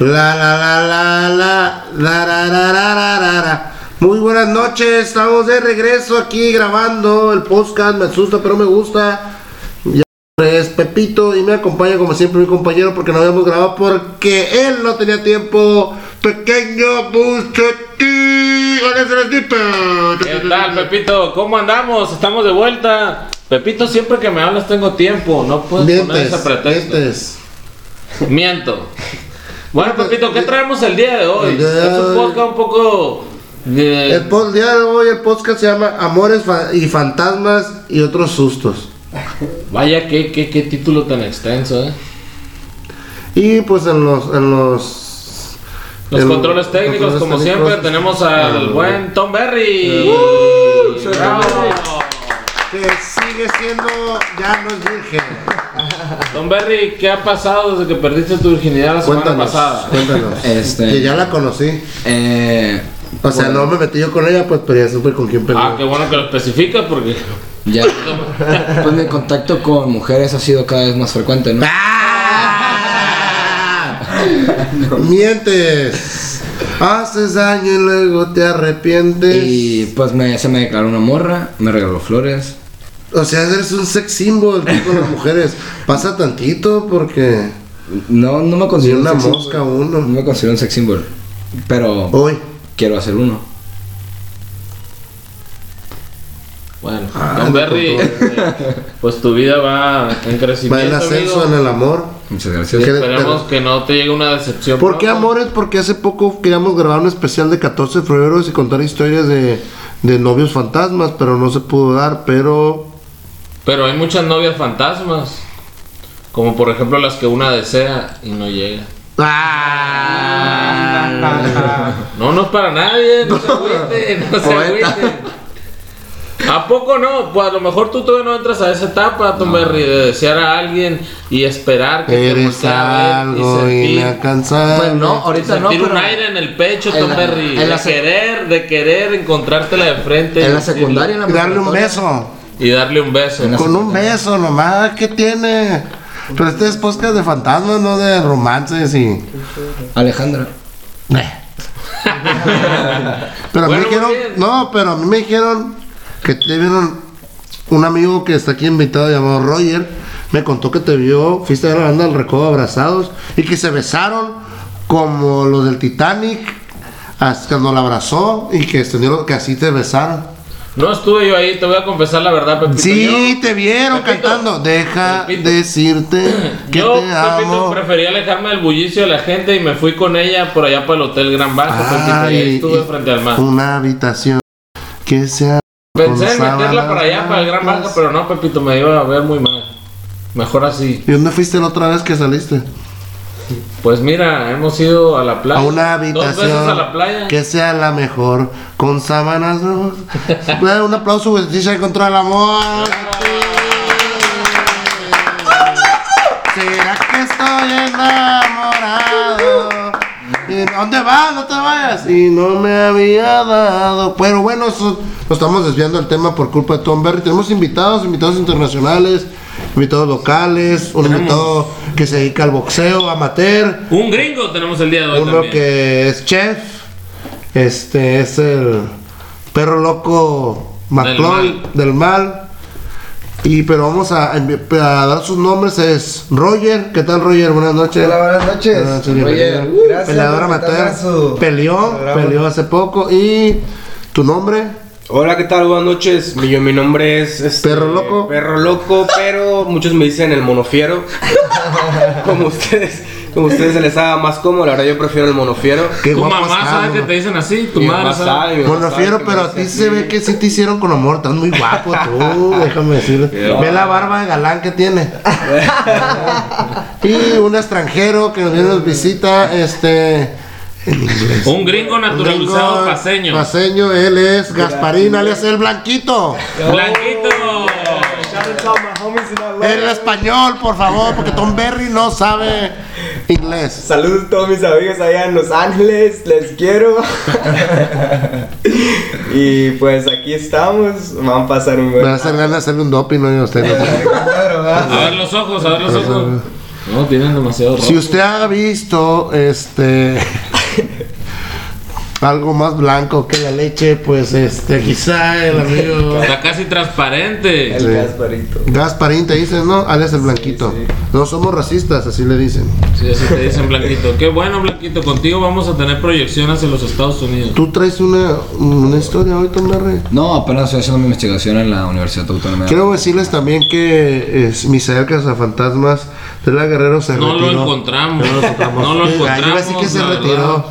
La la la la la la la la la la la la. Muy buenas noches, estamos de regreso aquí grabando el podcast, me asusta pero me gusta. Ya es Pepito y me acompaña como siempre mi compañero porque no habíamos grabado porque él no tenía tiempo. Pequeño Celestito. ¿Qué tal, Pepito? ¿Cómo andamos? Estamos de vuelta. Pepito, siempre que me hablas tengo tiempo. No puedes poner ese pretexto. mientes. Miento. Bueno, Pepito, ¿qué traemos el día de hoy? Es un podcast un poco. de- El, el día de hoy el podcast se llama Amores fa- y Fantasmas y otros sustos. Vaya, qué, qué, qué título tan extenso, ¿eh? Y pues en los en los Los controles técnicos, controles como técnicos, siempre, tenemos al buen Tom Berry. Uh, Bravo. Que sigue siendo ya no es virgen. Tom Berry, ¿qué ha pasado desde que perdiste tu virginidad la semana Cuéntanos, pasada? cuéntanos. Este- Que ya la conocí. Eh, O sea, no me metí yo con ella, pues, pero ya supe con quién peleé. Ah, qué bueno que lo especifica porque. ya. Pues mi contacto con mujeres ha sido cada vez más frecuente, ¿no? ¡Ah! Mientes. Haces daño y luego te arrepientes. Y pues me, se me declaró una morra, me regaló flores. O sea, eres un sex symbol tú con las mujeres. Pasa tantito porque. No, no me Ni considero una un sex mosca symbol. No uno. me considero un sex symbol. Pero Hoy. quiero hacer uno. Bueno, Ah, no, Berry, este, pues tu vida va en Va en crecimiento. ascenso amigo. en el amor. Muchas gracias. ¿Qué? Esperemos que no te llegue una decepción. ¿Por qué amores? Porque hace poco queríamos grabar un especial de 14 de febrero y contar historias de, de novios fantasmas, pero no se pudo dar, pero... Pero hay muchas novias fantasmas. Como por ejemplo las que una desea y no llega. ¡Ah! No, no es para nadie, no se no se Poeta. agüite. ¿A poco no? Pues a lo mejor tú todavía no entras a esa etapa, Tom Berry, de desear a alguien y esperar que te Eres a ver algo y sentir. Pues no, ahorita no, sentir pero un aire en el pecho, en Tom la- Berry. en la de querer, de querer encontrártela de frente. en la secundaria, en la darle un beso. Y darle un beso. Con un beso nomás, ¿qué tiene? Pero este es podcast de fantasmas, no de romances y... Alejandra. Pero a mí Bueno, me dijeron, no, pero a mí me dijeron que te vieron un amigo que está aquí invitado llamado Roger, me contó que te vio, fuiste a la banda del recodo abrazados y que se besaron como los del Titanic hasta cuando la abrazó y que que así te besaron. No estuve yo ahí, te voy a confesar la verdad, Pepito. Sí, Yo- te vieron Pepito, cantando. Deja Pepito. decirte que Yo, te Pepito, amo. preferí alejarme del bullicio de la gente y me fui con ella por allá para el Hotel Gran Bajo. Pepito, y ahí Ay, estuve y frente al mar. Una habitación que sea Pensé en meterla para allá, para el Gran Bajo, blancas. pero no, Pepito, me iba a ver muy mal. Mejor así. ¿Y dónde fuiste la otra vez que saliste? Pues mira, hemos ido a la playa. a una Dos habitación veces a la playa. que sea la mejor con sábanas un aplauso güey, dice contra el amor será que estoy enamorado ¿Y dónde vas? No te vayas. Y no me había dado. Pero bueno, eso- nos estamos desviando del tema por culpa de Tom Berry. Tenemos invitados, invitados internacionales, invitados locales, un invitado que se dedica al boxeo amateur. Un gringo tenemos el día de hoy Uno también. que es chef. Este es el perro loco McCloy del mal. Y pero vamos a, dar sus nombres. Es Roger. ¿Qué tal, Roger? Buenas noches. Hola, buenas noches. Buenas noches, Roger, bienvenido. gracias Peleador amateur. Peleó, peleó hace poco. ¿Y tu nombre? Hola, ¿qué tal? Buenas noches. Mi, yo- mi nombre es este, Perro Loco. Perro Loco, pero muchos me dicen el monofiero. como ustedes, como ustedes se les haga más cómodo, la verdad yo prefiero el monofiero. Qué Tu mamá sabe que te dicen así, tu Mi madre mamá sabe. sabe, mi mamá Bueno, sabe fiero, que pero a ti se ve que sí te hicieron con amor. Estás muy guapo tú, déjame decir. Ve la barba de galán que tiene. y un extranjero que nos viene nos visita, este. En inglés. Un gringo naturalizado Gringo paseño. Paseño, él es Gasparín, alias el Blanquito. Blanquito. El español, por favor, porque Tom Berry no sabe inglés. Saludos a todos mis amigos allá en Los Ángeles, les quiero. y pues aquí estamos, van a pasar un Me buen va a hacer ganas de hacerle un doping, no usted. A ver los ojos, a ver los ojos. No, tienen demasiado rojo. Si usted ha visto este algo más blanco que la leche, pues este quizá el amigo Está casi transparente. El Sí. Gasparito. Gasparín te dice, no, Alex el blanquito. No somos racistas, así le dicen. Sí, así te dicen Blanquito. Qué bueno, Blanquito. Contigo vamos a tener proyección hacia los Estados Unidos. ¿Tú traes una, una historia hoy, Tom Berry? No, apenas estoy haciendo mi investigación en la Universidad Autónoma. Quiero decirles también que es, Misael Cazafantasmas de la Guerrero se No retiró. lo encontramos. No lo encontramos. No lo Ah, encontramos. que se retiró. verdad.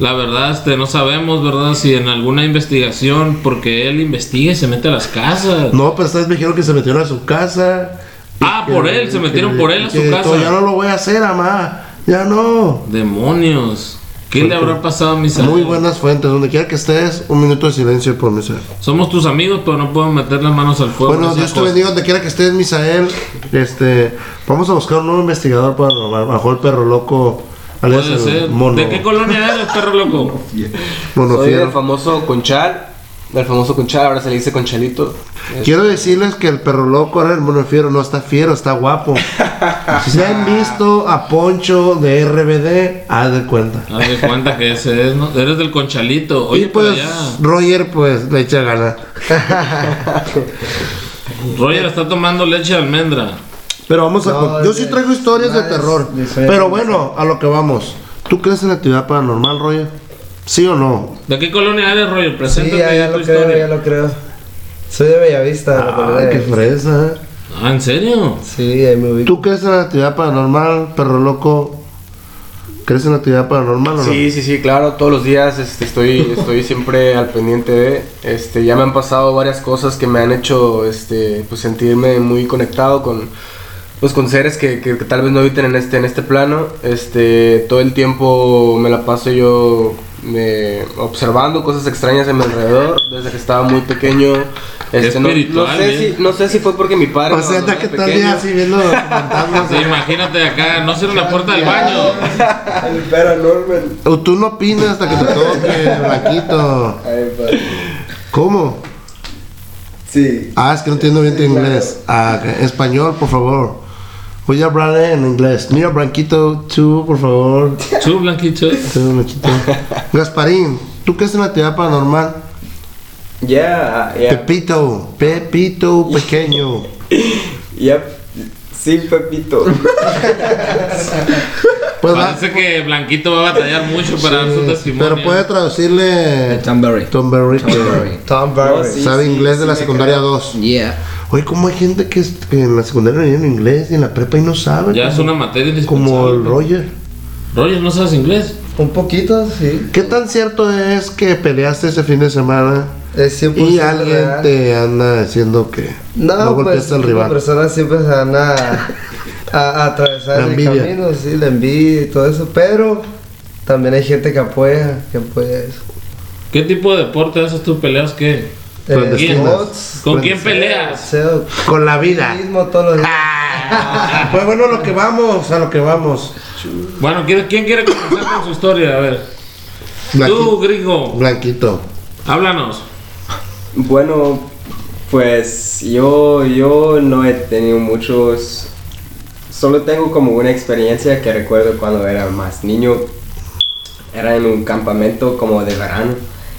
La verdad, este, no sabemos, ¿verdad? Si en alguna investigación, porque él investiga y se mete a las casas. No, pero ustedes me dijeron que se metieron a su casa. Ah, por él, se metieron por él a su casa. Ya no lo voy a hacer, mamá. Ya no. Demonios. ¿Qué le habrá pasado a mis Muy buenas fuentes. Donde quiera que estés, un minuto de silencio por Misael. Somos tus amigos, pero no puedo meter las manos al fuego. en Bueno, Dios te bendiga donde quiera que estés, Misael. Este, vamos a buscar un nuevo investigador paranormal. Bajo el perro loco. Alias Puede el ser. mono. ¿De qué colonia eres, perro loco? mono Soy del famoso Conchal. Del famoso Conchal, ahora se le dice Conchalito. Quiero decirles que el perro loco ahora el mono fiero no está fiero, está guapo. si se han visto a Poncho de RBD, haz de cuenta. Haz de cuenta que ese es, ¿no? Eres del conchalito. Oye, y pues pues allá. Roger pues le echa gana. Roger está tomando leche de almendra. Pero vamos a No, Yo sí traigo historias de terror. Pero bueno, a lo que vamos. ¿Tú crees en la actividad paranormal, Roger? ¿Sí o no? ¿De qué colonia eres, Roger? Sí, Preséntate ya, ya tu lo creo, historia. ya lo creo. Soy de Bellavista, Ah, qué fresa. ¿eh? Ah, ¿en serio? Sí, ahí me ubico. ¿Tú crees en la actividad paranormal, perro loco? ¿Crees en la actividad paranormal o no? Sí, sí, sí, claro, todos los días este, estoy, estoy siempre al pendiente de, este, ya me han pasado varias cosas que me han hecho, este, pues sentirme muy conectado con, pues con seres que, que- que tal vez no habiten en este, en este plano, este, todo el tiempo me la paso yo me, observando cosas extrañas en mi alrededor, desde que estaba muy pequeño, este, no, no espiritual, sé bien. si, no sé si fue porque mi padre O sea, ya que tal día así viendo fantasmas. Sí, imagínate acá, no cierra la puerta del baño. El paranormal. O tú no opinas hasta que te toque, Blanquito. ¿Cómo? Sí. Ah, es que no entiendo bien tu inglés. Ah, español, por favor. Voy a hablar en inglés. Mira, Blanquito, tú, por favor. Tú, Blanquito. Tú, Blanquito. Gasparín, ¿tú crees en la actividad paranormal? Ya, ya. Pepito, Pepito pequeño. Ya. Sí, Pepito. Pues va- Parece que Blanquito va a batallar mucho para dar su Sí, testimonio. pero puede traducirle Tom Berry. Tom Berry, que Tom Berry. Oh, sabe inglés de la secundaria 2. Yeah. Oye, ¿cómo hay gente que, que en la secundaria no en inglés y en la prepa y no sabe? Ya es una materia como el. Roger. Roger, ¿no sabes inglés? Un poquito, sí. ¿Qué tan cierto es que peleaste ese fin de semana Es 100% y alguien real. te anda diciendo que No, no pues golpeaste al las rival? personas siempre se van a, a, a atravesar La el camino, sí, la envidia y todo eso, pero también hay gente que apoya, que apoya eso. ¿Qué tipo de deporte haces tú? ¿Peleas qué? Sports, ¿Con quién peleas? Con la vida. mismo todos los días. Pues bueno, lo que vamos, a lo que vamos. Bueno, ¿quién, quién quiere comenzar con su historia? A ver. Tú, Blanquito. gringo, Blanquito. háblanos. Bueno, pues yo, yo no he tenido muchos, solo tengo como una experiencia que recuerdo cuando era más niño. Era en un campamento como de verano,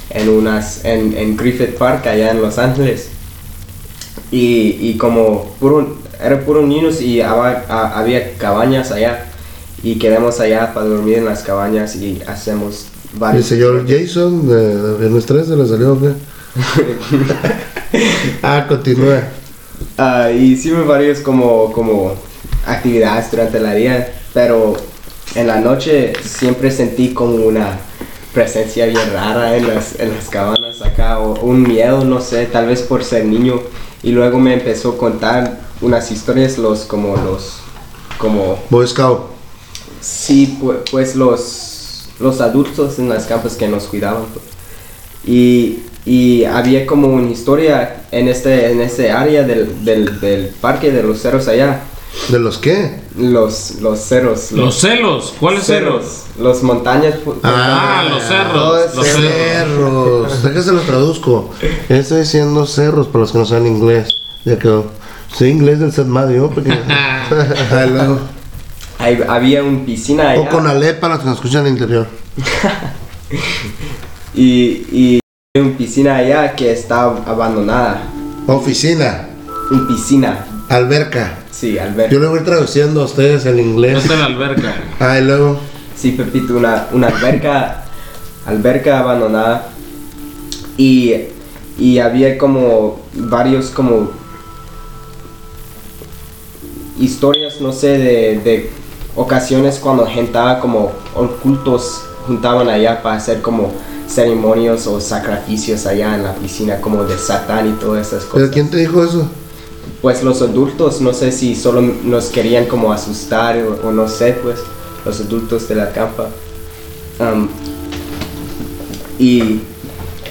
en, unas, en, en Griffith Park allá en Los Ángeles. Y, y como puro, era puro niños y a- había cabañas allá. Y quedamos allá para dormir en las cabañas y hacemos El varios... señor Jason de, Viernes 13 le salió, ¿o qué? ah, continúa. Y hicimos varios como, como actividades durante la día, pero en la noche siempre sentí como una presencia bien rara en las, en las cabanas acá, o un miedo, no sé, tal vez por ser niño. Y luego me empezó a contar unas historias, los como los, como, Boy Scout. sí, pu- pues los, los adultos en las campas que nos cuidaban. pues. Y, y había como una historia en este, en este área del, del, del parque de los cerros allá. ¿De los qué? Los, los cerros. Los celos. ¿Cuáles celos? Los montañas. Ah, los cerros. Los cerros. Cerros. Déjese los traduzco. Está diciendo cerros para los que no saben inglés. Ya quedó. Sé inglés del set medio, pequeño. Hello. ahí había una piscina allá. O con Alep para los que nos escuchan en el interior. Y, y una piscina allá que estaba abandonada. Oficina, Una piscina, alberca. sí, al ver. Yo le voy traduciendo a ustedes el inglés. Esta es la alberca. Ah, y luego. Sí, Pepito, una, una alberca, alberca abandonada. Y, y había como varios como historias, no sé, de, de ocasiones cuando juntaba como ocultos juntaban allá para hacer como ceremonias o sacrificios allá en la piscina como de Satán y todas esas ¿Pero cosas. quién te dijo eso? Pues los adultos, no sé si solo nos querían como asustar o, o no sé, pues los adultos de la campa. Am, y,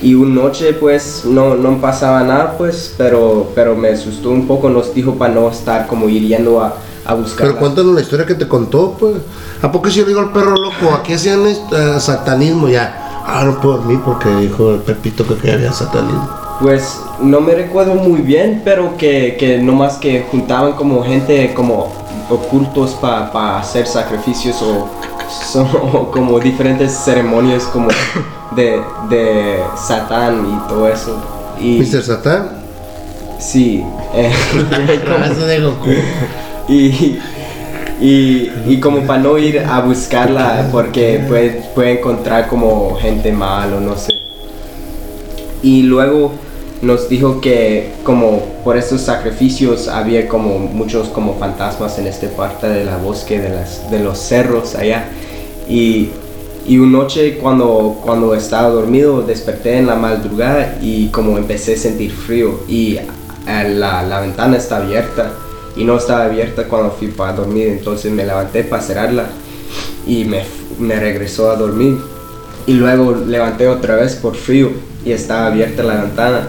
y una noche pues no, no pasaba nada pues, pero, pero me asustó un poco, nos dijo para no estar como hiriendo a, a buscar. Pero cuéntanos la historia que te contó, pues. ¿A poco si yo le digo al perro loco? Aquí hacían eh, satanismo ya. Ah, no puedo dormir porque dijo el Pepito que había satanismo. Pues no me recuerdo muy bien, pero que, que nomás que juntaban como gente como ocultos para hacer sacrificios o, so- o como diferentes ceremonias como de, de Satán y todo eso. Y Mr. Satán. sí, eh, de Goku. y, y, y como para no ir a buscarla porque puede, puede encontrar como gente mal o no sé. Y luego nos dijo que como por estos sacrificios había como muchos como fantasmas en esta parte de la bosque, de, las, de los cerros allá. Y, y una noche cuando, cuando estaba dormido desperté en la madrugada y como empecé a sentir frío y eh, la, la ventana está abierta y no estaba abierta cuando fui para dormir, entonces me levanté para cerrarla y me, me regresó a dormir. Y luego levanté otra vez por frío y estaba abierta la ventana.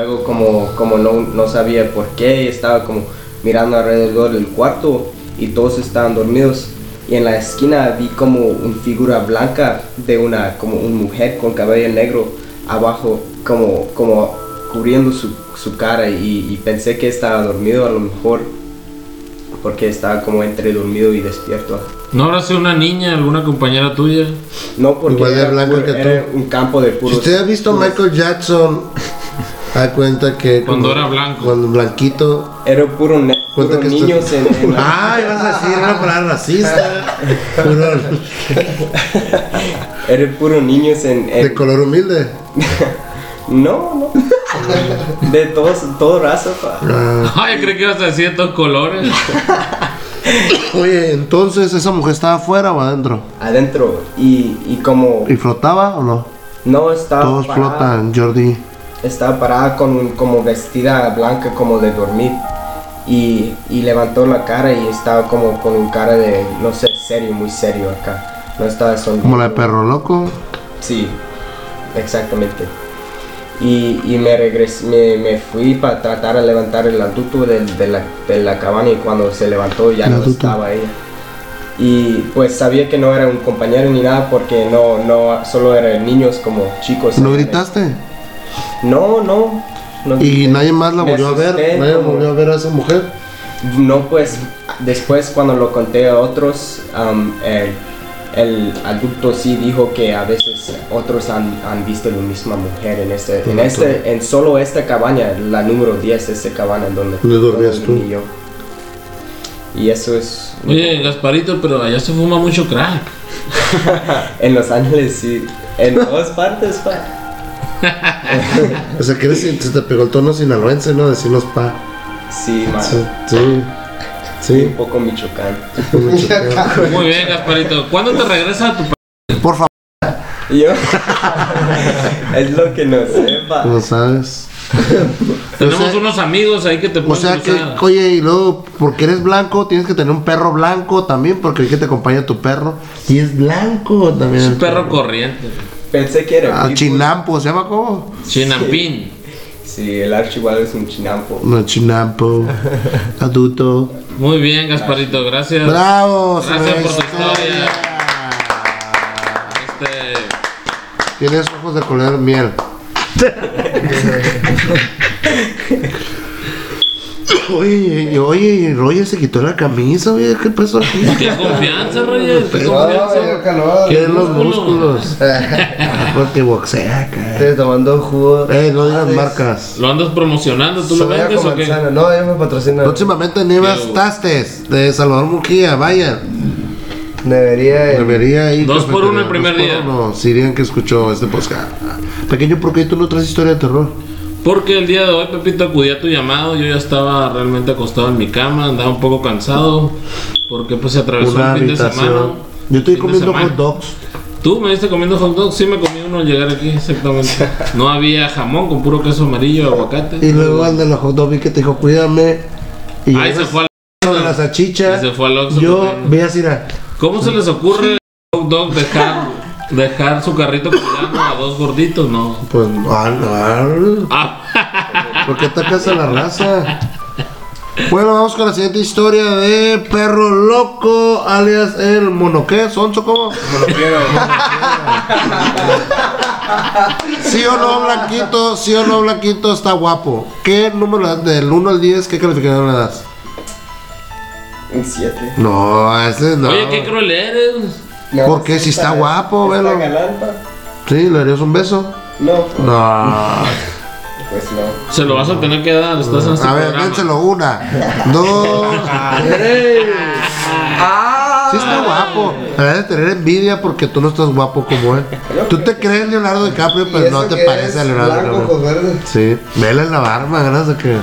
Luego como, como no, no sabía por qué, estaba como mirando alrededor del cuarto y todos estaban dormidos. Y en la esquina vi como una figura blanca de una, como una mujer con cabello negro abajo, como, como cubriendo su, su cara y, y pensé que estaba dormido a lo mejor porque estaba como entre dormido y despierto. ¿No habrá sido una niña, alguna compañera tuya? No, porque Igual de era, blanco puro- que tú. era un campo de Si puros. usted ha visto puros- Michael Jackson, da cuenta que. Cuando era blanco. Cuando blanquito. Era puro, ne- Cuenta puro que esto- niños en, en la- Ay, vas a decir una palabra racista. Puro- Era puro niños en. en- de color humilde. No, no. De todos, todo raza, pa. Ah, Ay, creí que ibas a decir de todos colores. Oye, entonces esa mujer estaba afuera o adentro. Adentro. Y, y como. ¿Y flotaba o no? No estaba. Todos parada, flotan, Jordi. Estaba parada con como vestida blanca, como de dormir. Y, y levantó la cara y estaba como con un cara de, no sé, serio, muy serio acá. No estaba sonriendo. Como la de perro loco. Sí, exactamente. Y, y me, regresé, me, me fui para tratar de levantar el adulto de, de la, de la cabaña y cuando se levantó ya El no adulto. estaba ella. Y pues sabía que no era un compañero ni nada porque no, no, solo eran niños como chicos. ¿No gritaste? No, no. no Y nadie más la volvió a ver. asusté Nadie como- volvió a ver a esa mujer. No, pues después cuando lo conté a otros, am, el, el adulto sí dijo que a veces otros han, han visto la misma mujer en este, en este, en solo esta cabaña, la número 10, esta cabaña donde, ¿Dónde dormías donde tú? yo. Y eso es Oye, Gasparito, pero allá se fuma mucho crack. en Los Ángeles sí, en todas partes, pa. O sea, que eres- se te pegó el tono sinaloense, ¿no? Decirnos pa. Sí, man. Sí. Sí. Un poco Michoacán. Muy bien, Gasparito. ¿Cuándo te regresas a tu país? Por favor, yo, es lo que no sepa. no sabes. Tenemos sea- unos amigos ahí que te O pueden sea que, oye, y luego, porque eres blanco, tienes que tener un perro blanco también, porque el que te acompaña tu perro. Y es blanco también. Es un el perro corriente. Pensé que era Ah, pitbull. chinampo, ¿se llama cómo? Chinampín. Sí, el archival es un chinampo. No, chinampo. Adulto. Muy bien, Gasparito. Gracias. ¡Bravo! Gracias por tu historia. Este, Tienes ojos de color miel. Oye, oye, Roger se quitó la camisa, oye, ¿qué pasó aquí? Qué confianza, Roger. Qué No, confianza. ya calor. ¿Quieren los músculo. músculos? Porque boxea, acá. Estoy tomando jugo. Eh, no digas Ah, marcas. ¿Lo andas promocionando? ¿Tú lo vendes o qué? No, ellos me patrocinan. Próximamente Nivas Tastes de Salvador Mujía, vayan. Debería. Debería ir. Dos por uno el primer dos por día. uno, si dirían que escuchó este podcast. Pequeño, ¿por qué tú no traes historia de terror? Porque el día de hoy, Pepito, acudí a tu llamado. Yo ya estaba realmente acostado en mi cama, andaba un poco cansado. Porque pues se atravesó Una el fin de semana. Yo estoy comiendo hot dogs. ¿Tú me viste comiendo hot dogs? Sí, me comí uno al llegar aquí, exactamente. No había jamón con puro queso amarillo, aguacate. Y luego al de los hot dogs vi que te dijo, cuídame. Y Ahí se fue al... de la salchicha. Se fue al Yo así, era, ¿Cómo se les ocurre hot dog dejar, dejar su carrito colgando a dos gorditos? No. pues, no, Ah, ¿por qué atacas a la raza? Bueno, vamos con la siguiente historia de Perro Loco, alias el Monoqué, ¿Sonso cómo? ¿Sí o no, Blanquito? ¿Sí o no, Blanquito está guapo? ¿Qué número le das? Del 1 al 10, qué calificación le das? Un 7. No, ese no. Oye, qué cruel eres. ¿Por qué? Si está guapo, ¿Está velo. galán, pa? ¿Sí? ¿Le darías un beso? No, No. pues no. Se lo vas a tener que dar, estás en este A ver, dénselo una, dos. Sí está guapo. Debes de tener envidia porque tú no estás guapo como él. Tú te crees Leonardo DiCaprio, ¿Y pero no te parece a Leonardo DiCaprio. Sí, vele en la barba, ganas de que.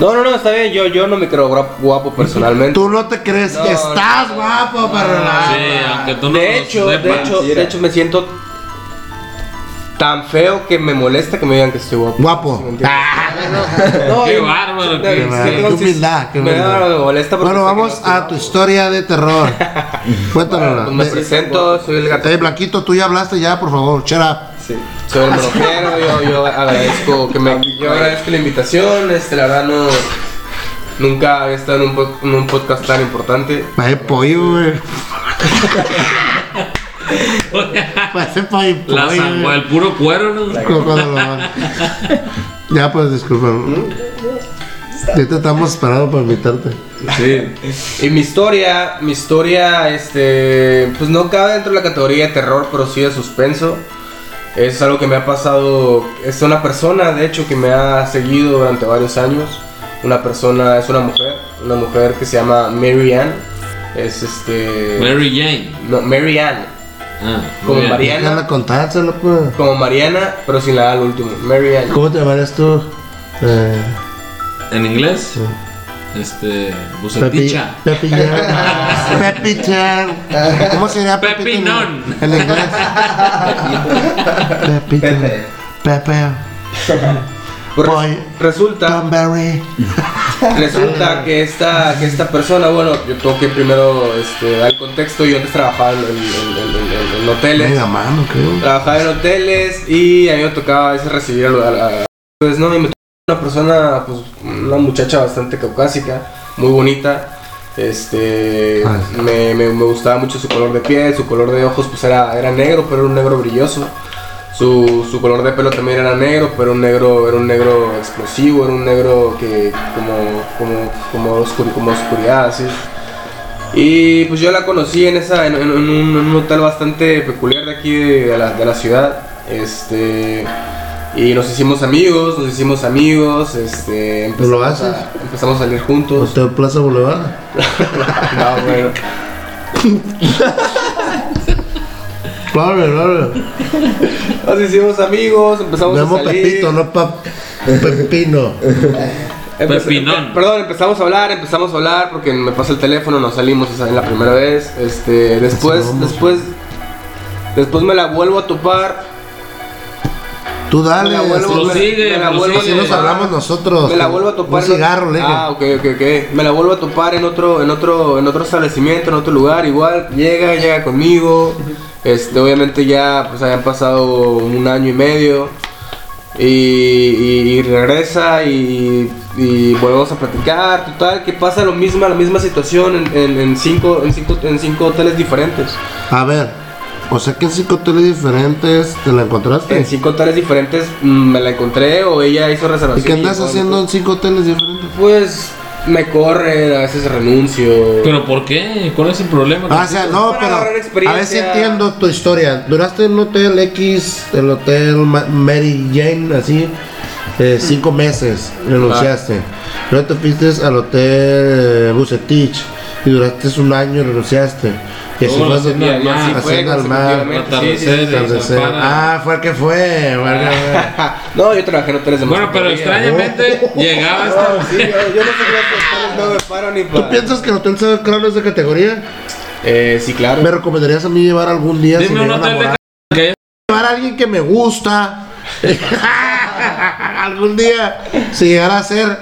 No, no, no, está bien. Yo, yo no me creo guap- guapo personalmente. Tú no te crees No, que estás guapo, pero la. Sí, aunque tú no de hecho, de hecho, de hecho me siento tan feo que me molesta que me digan que estoy guapo. Guapo. Ah, No, Qué bárbaro, no, qué Qué humildad, qué me, me molesta porque Bueno, vamos no a tu historia de terror. Cuéntanosla. Pues me presento, soy el gato. Eh, Blanquito, tú ya hablaste ya, por favor. Shut up. Sí. Soy el monojero, yo, yo agradezco que me, yo agradezco la invitación, este, la verdad no, nunca había estado en un, pod- en un podcast tan importante. Parece pollo, güey. Parece pollo. La pollo, sangua, güey. el puro cuero, ¿no? Ya, pues disculpa. Ya te estamos esperando para invitarte. Sí. Y mi historia, mi historia, este, pues no cabe dentro de la categoría de terror, pero sí de suspenso. Es algo que me ha pasado, es una persona, de hecho, que me ha seguido durante varios años. Una persona, es una mujer, una mujer que se llama Mary Ann. Es este... Mary Jane. No, Mary Ann. Ah, Como bien. María. Déjala contárselo, pues. Como Mariana, pero sin la A al último. Mary Ann. ¿Cómo te llamarías tú? Eh, En inglés, este. Buceticha. Pepi Chan. Pepi Chan. ¿Cómo sería Pepi Pepinón. En inglés. Pepi Chan. Pepe. Pepe. Pues Boy. resulta, resulta que esta, que esta persona, bueno, yo tengo que primero este, dar el contexto. Yo antes trabajaba en, en- en- en- en- en hoteles. Venga, mano, ¿qué? Trabajaba en hoteles y a mí me tocaba a veces recibir a, lo- a, a- pues no, y me tocó una persona, pues una muchacha bastante caucásica, muy bonita. Este, Ah. me, me, me gustaba mucho su color de piel, su color de ojos, pues era, era negro, pero era un negro brilloso. Su, su color de pelo también era negro, pero un negro, era un negro explosivo, era un negro que como, como, como, oscuri- como oscuridad, así. Y pues yo la conocí en, esa, en, en- en un, en un hotel bastante peculiar de aquí de, de la, de la ciudad. Este, y nos hicimos amigos, nos hicimos amigos. Este, empezamos, ¿Lo haces? A, empezamos a salir juntos. Plaza Boulevard. No, bueno. Claro, claro. Nos hicimos amigos, empezamos Me llamo a salir. Pepito, no pa Pepino. Pepinón. empe- Perdón, empezamos a hablar, empezamos a hablar porque me pasa el teléfono, nos salimos esa la primera vez. Este, después, después, después me la vuelvo a topar. Tú dale. me la vuelvo, me- sigue, me la vuelvo a Así nos hablamos nosotros. Me la vuelvo a topar. Un en- cigarro, le Ah, ok, ok, ok. Me la vuelvo a topar en otro, en otro, en otro establecimiento, en otro lugar. Igual llega, llega conmigo. Este, obviamente ya, pues habían pasado un año y medio. Y, y- y regresa y, y volvemos a platicar. Total, que pasa lo mismo, la misma situación en, en- en cinco, en, cinco, en cinco hoteles diferentes. A ver, O sea que en cinco hoteles diferentes te la encontraste. En cinco hoteles diferentes mm, me la encontré o ella hizo ¿Y reservación. qué andas haciendo en cinco hoteles diferentes? Pues me corre, a veces renuncio. ¿Pero por qué? ¿Cuál es el problema? Ah, o sea, no, para pero a ver si entiendo tu historia. Duraste en un hotel X, el hotel Ma- Mary Jane, así, eh, cinco meses, renunciaste. Luego te fuiste al hotel eh, Bucetich y duraste un año y renunciaste. Y así fue haciendo al mar, haciendo al mar. Ah, fue el que fue. fue. No, yo trabajé en hoteles de Bueno, pero extrañamente llegaba esta No, sí, yo, no sé qué no me paro ni ¿Tú para. piensas que el hotel Seven Crown es de categoría? Eh, sí, claro. ¿Me recomendarías a mí llevar algún día si Dime me un hotel de llevar a alguien que me gusta. Algún día, si llegara a ser,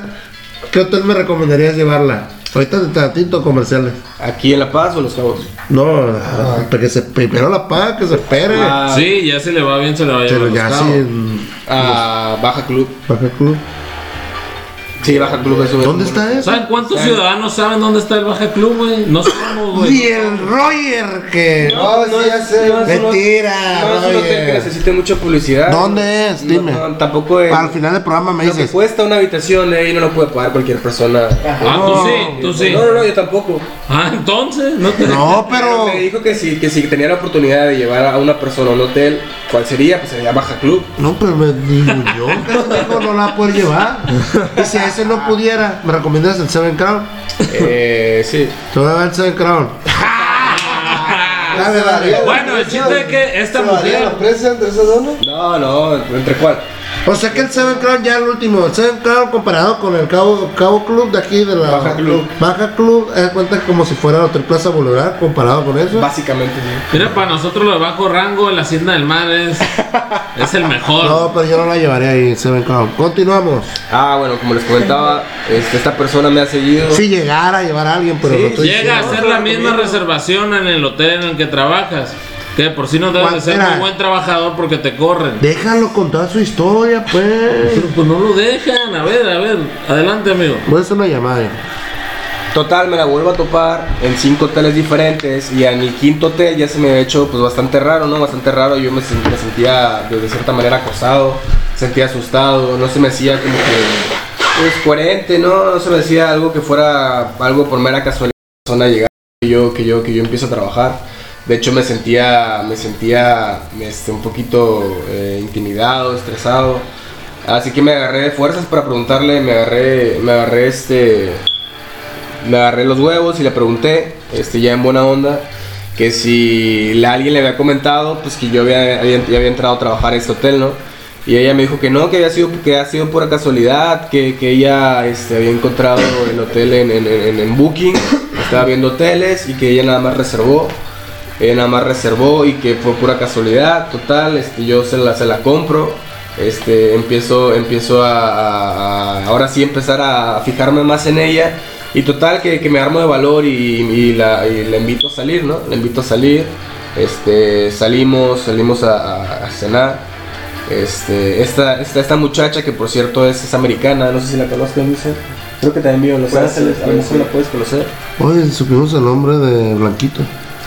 ¿qué hotel me recomendarías llevarla? Ahorita de tantito comerciales. ¿Aquí en La Paz o en Los Cabos? No, para que se primero la paga, que se espere. Ah, Sí, ya si le va bien se le va a llevar. Pero a ya los sí, cabos. en A Baja Club. Baja Club. Sí, Baja Club es un. ¿Dónde está eso? ¿Saben cuántos ciudadanos saben dónde está el Baja Club, güey? No sabemos, güey. Y el Roger que. No, no, ya sé. No Mentira, No es un hotel que Roger. necesite mucha publicidad. ¿Dónde es? No, Dime. no, tampoco es. Al final del programa me Lo que dices. cuesta una habitación ahí no lo puede pagar cualquier persona. Ah, tú sí, tú sí. No, no, no, yo tampoco. Ah, entonces, no te. No, pero. Me dijo que si, que si tenía la oportunidad de llevar a una persona a un hotel, ¿cuál sería? Pues sería Baja Club. No, pero me digo yo que no no la va a poder llevar. A ese no pudiera, ¿me recomiendas el Seven Crown? Eh, sí. Te voy a dar el Seven Crown. Bueno, el chiste es que esta ¿Se varía mujer. la presa entre esas dos? no? No, no, ¿entre cuál? O sea que el Seven Crown ya el último, el Seven Crown comparado con el Cabo, Cabo Club de aquí de la Baja Club. Baja Club, de cuenta como si fuera el Hotel Plaza Boulevard comparado con eso. Básicamente sí. Mira, para nosotros lo de bajo rango, la hacienda del mar es, es el mejor. No, pero yo no la llevaría ahí, Seven Crown. Continuamos. Ah, bueno, como les comentaba, este, esta persona me ha seguido. Si llegara a llevar a alguien, pero Sí, no estoy Llega a hacer la misma reservación en el hotel en el que trabajas. Que por sí no debes de ser muy buen trabajador porque te corren. Déjalo contar su historia, pues. Pero pues no lo dejan. A ver, a ver. Adelante, amigo. Voy a hacer una llamada. Total, me la vuelvo a topar en cinco hoteles diferentes y en el quinto hotel ya se me había hecho pues bastante raro, ¿no? Bastante raro, yo me, sen- me sentía de, cierta manera acosado, sentía asustado, no se me hacía como que pues coherente, ¿no? No se me decía algo que fuera algo por mera casualidad la persona llegar que yo que yo que yo empiezo a trabajar. De hecho me sentía me sentía este, un poquito eh, intimidado, estresado. Así que me agarré de fuerzas para preguntarle, me agarré me agarré este me agarré los huevos y le pregunté, este, ya en buena onda, que si alguien le había comentado, pues que yo había, había, ya había entrado a trabajar en este hotel, ¿no? Y ella me dijo que no, que había sido, que había sido pura casualidad, que, que ella este, había encontrado el hotel en, en, en, en Booking, estaba viendo hoteles y que ella nada más reservó. Ella nada más reservó y que fue pura casualidad, total, este, yo se la, se la compro, este, empiezo, empiezo a, a- a- ahora sí empezar a fijarme más en ella y total que, que me armo de valor y, y la, y la invito a salir, ¿no? La invito a salir, este, salimos, salimos a, a- a cenar, este, esta, esta, esta muchacha que por cierto es, es americana, no sé si la conozco, Luisa. Creo que también vive en Los Ángeles, a lo puede mejor la puedes conocer. Oye, supimos el nombre de Blanquito.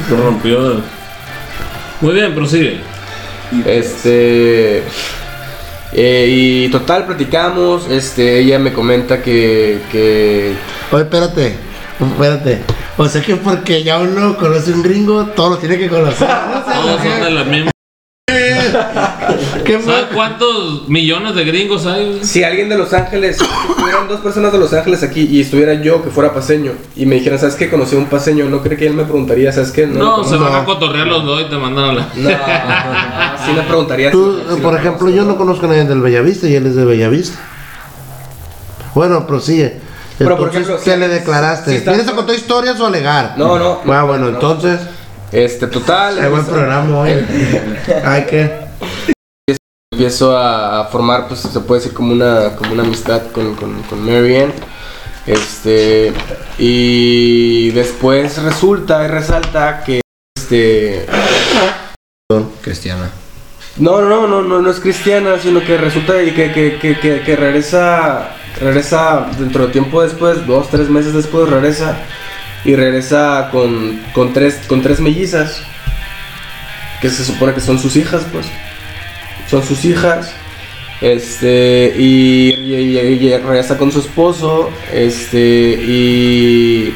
Se rompió. Muy bien, prosigue. Este. eh, y total, platicamos. Este, ella me comenta que. que Oye, espérate, espérate. O sea que porque ya uno conoce un gringo, todos lo tiene que conocer. No sé, Todos son de la misma. ¿Sabes cuántos millones de gringos hay? si alguien de Los Ángeles, si estuvieran dos personas de Los Ángeles aquí y estuviera yo que fuera paseño y me dijeran, ¿sabes qué? Conocí a un paseño, ¿no cree que él me preguntaría, ¿sabes qué? No, se conozco". van a cotorrear los dos y te mandan a la. No, sí me preguntaría. Tú, si- si por lo ejemplo, yo no conozco a nadie del Bellavista y él es de Bellavista. Bueno, prosigue. Pero, por Entonces, ejemplo, ¿qué si- le declaraste? si ¿Vienes a contar historias o alegar? No, no. Ah, bueno, no. entonces, Este, total. hay buen programa hoy. Hay que. Empiezo a, a formar, pues se puede decir como una, como una amistad con, con, con Mary Ann. Este, y después resulta y resalta que este, Cristiana. no, no, no, no, no es cristiana, sino que resulta que, que, que, que, que regresa, regresa dentro de tiempo después, dos, tres meses después regresa y regresa con, con tres, con tres mellizas. que se supone que son sus hijas, pues. Son sus hijas. Este, y, y- y- regresa con su esposo, este, y,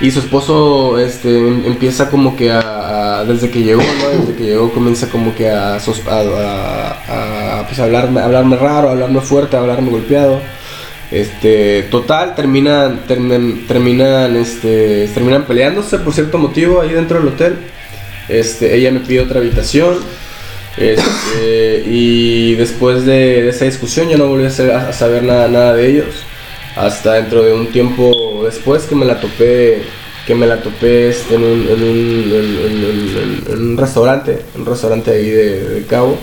y su esposo, este, em- empieza como que a, desde que llegó. Desde que llegó comienza como que a, a, a- pues, hablarme, hablarme raro, hablarme fuerte, hablarme golpeado. Este, total, terminan, terminan, terminan, este, terminan peleándose por cierto motivo ahí dentro del hotel. Este, ella me pide otra habitación. Este, y después de, esa discusión ya no volví a, sa- a saber nada, nada de ellos. Hasta dentro de un tiempo después que me la topé, que me la topé este, en, un, en, un, en- un restaurante, un restaurante ahí de, de Cabo.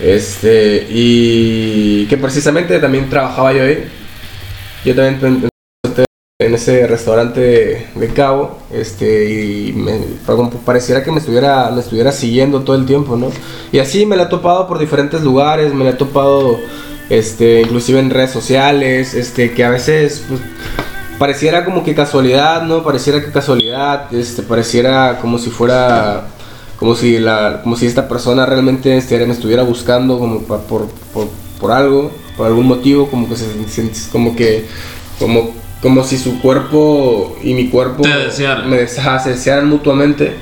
Este, y que precisamente también trabajaba yo ahí. Yo también en ese restaurante de, Cabo, este, y me, pareciera que me estuviera, me estuviera siguiendo todo el tiempo, ¿no? Y así me la he topado por diferentes lugares, me la he topado, este, inclusive en redes sociales, este, que a veces, pues, pareciera como que casualidad, ¿no? Pareciera que casualidad, este, pareciera como si fuera, como si la, como si esta persona realmente este, me estuviera buscando como por, por, por algo, por algún motivo, como que se, se- como que, como, como si su cuerpo y mi cuerpo Te desearan. me des- ajá, se desearan mutuamente.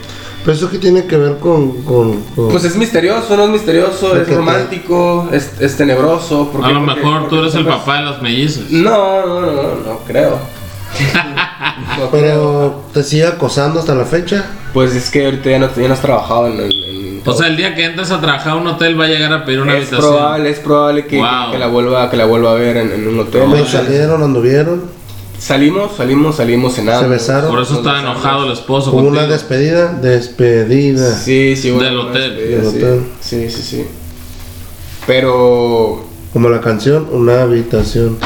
Pero eso que tiene que ver con. con, con- Pues es misterioso, no es misterioso, ¿De es qué te- romántico, es, es tenebroso. ¿por A lo Porque- mejor tú porque eres el papá de los mellizos. No, no, no, no, no creo. No creo. Pero te sigue acosando hasta la fecha. Pues es que ahorita ya no, ya no has trabajado en... en- en- O sea, el día que entres a trabajar a un hotel va a llegar a pedir una es habitación. probable, es probable que, Wow. que la vuelva, que la vuelva a ver en, en un hotel. Pero salieron, anduvieron. Salimos, salimos, salimos cenando. Se besaron. Por eso besamos. enojado el esposo Hubo contigo. una despedida. Despedida. Sí, sí, Del una hotel. Del sí. hotel. Sí, sí, sí. Pero Como la canción, una habitación.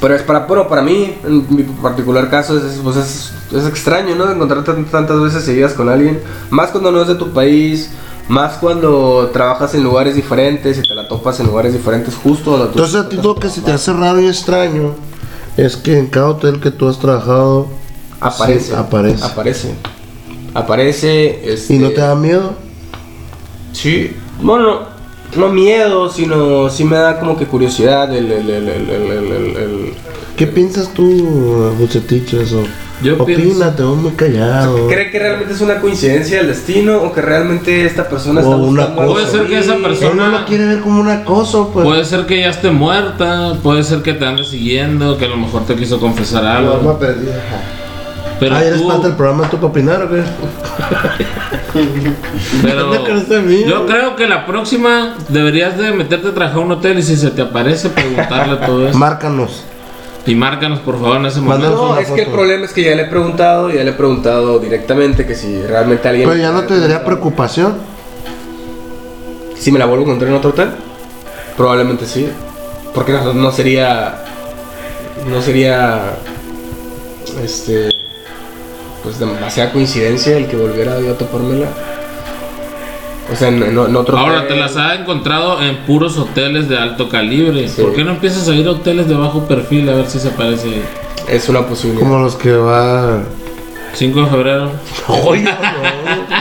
Pero es para, bueno, para mí, en mi particular caso, es, pues es, es extraño, ¿no? Encontrarte tan- tantas veces seguidas con alguien. Más cuando no es de tu país, más cuando trabajas en lugares diferentes y te la topas en lugares diferentes justo. a Entonces a ti lo que se te hace raro y extraño es que en cada hotel que tú has trabajado aparece. sí, aparece. Aparece. Aparece. Este, ¿Y no te da miedo? Sí. Bueno, no, no miedo, sino sí me da como que curiosidad el... el, el, el, el, el- el- el- ¿Qué piensas tú, Bucetich, eso? Yo Opina, te veo muy callado. ¿Cree que realmente es una coincidencia del destino o que realmente esta persona O está una buscando cosa. Puede ser que esa Él persona- no lo quiere ver como un acoso, pues. Puede ser que ya esté muerta, puede ser que te ande siguiendo, que a lo mejor te quiso confesar algo. Norma perdida. Pero ah, ¿eres tú, parte del programa tú para opinar o qué? pero No yo creo que la próxima deberías de meterte a trabajar a un hotel y si se te aparece preguntarle todo eso. Márcanos. Y márcanos por favor en ese momento. No, es que el problema es que ya le he preguntado, ya le he preguntado directamente que si realmente alguien... Pero ya no te daría preocupación. Si me la vuelvo a encontrar en otro hotel, probablemente sí. Porque no, no sería... No sería... Este... Pues demasiada coincidencia el que volviera yo a topármela. O sea, en, en- otro Ahora hotel. te las ha encontrado en puros hoteles de alto calibre. Sí. ¿Por qué no empiezas a ir a hoteles de bajo perfil a ver si se aparece ahí? Es una posibilidad. Como los que va. 5 de febrero.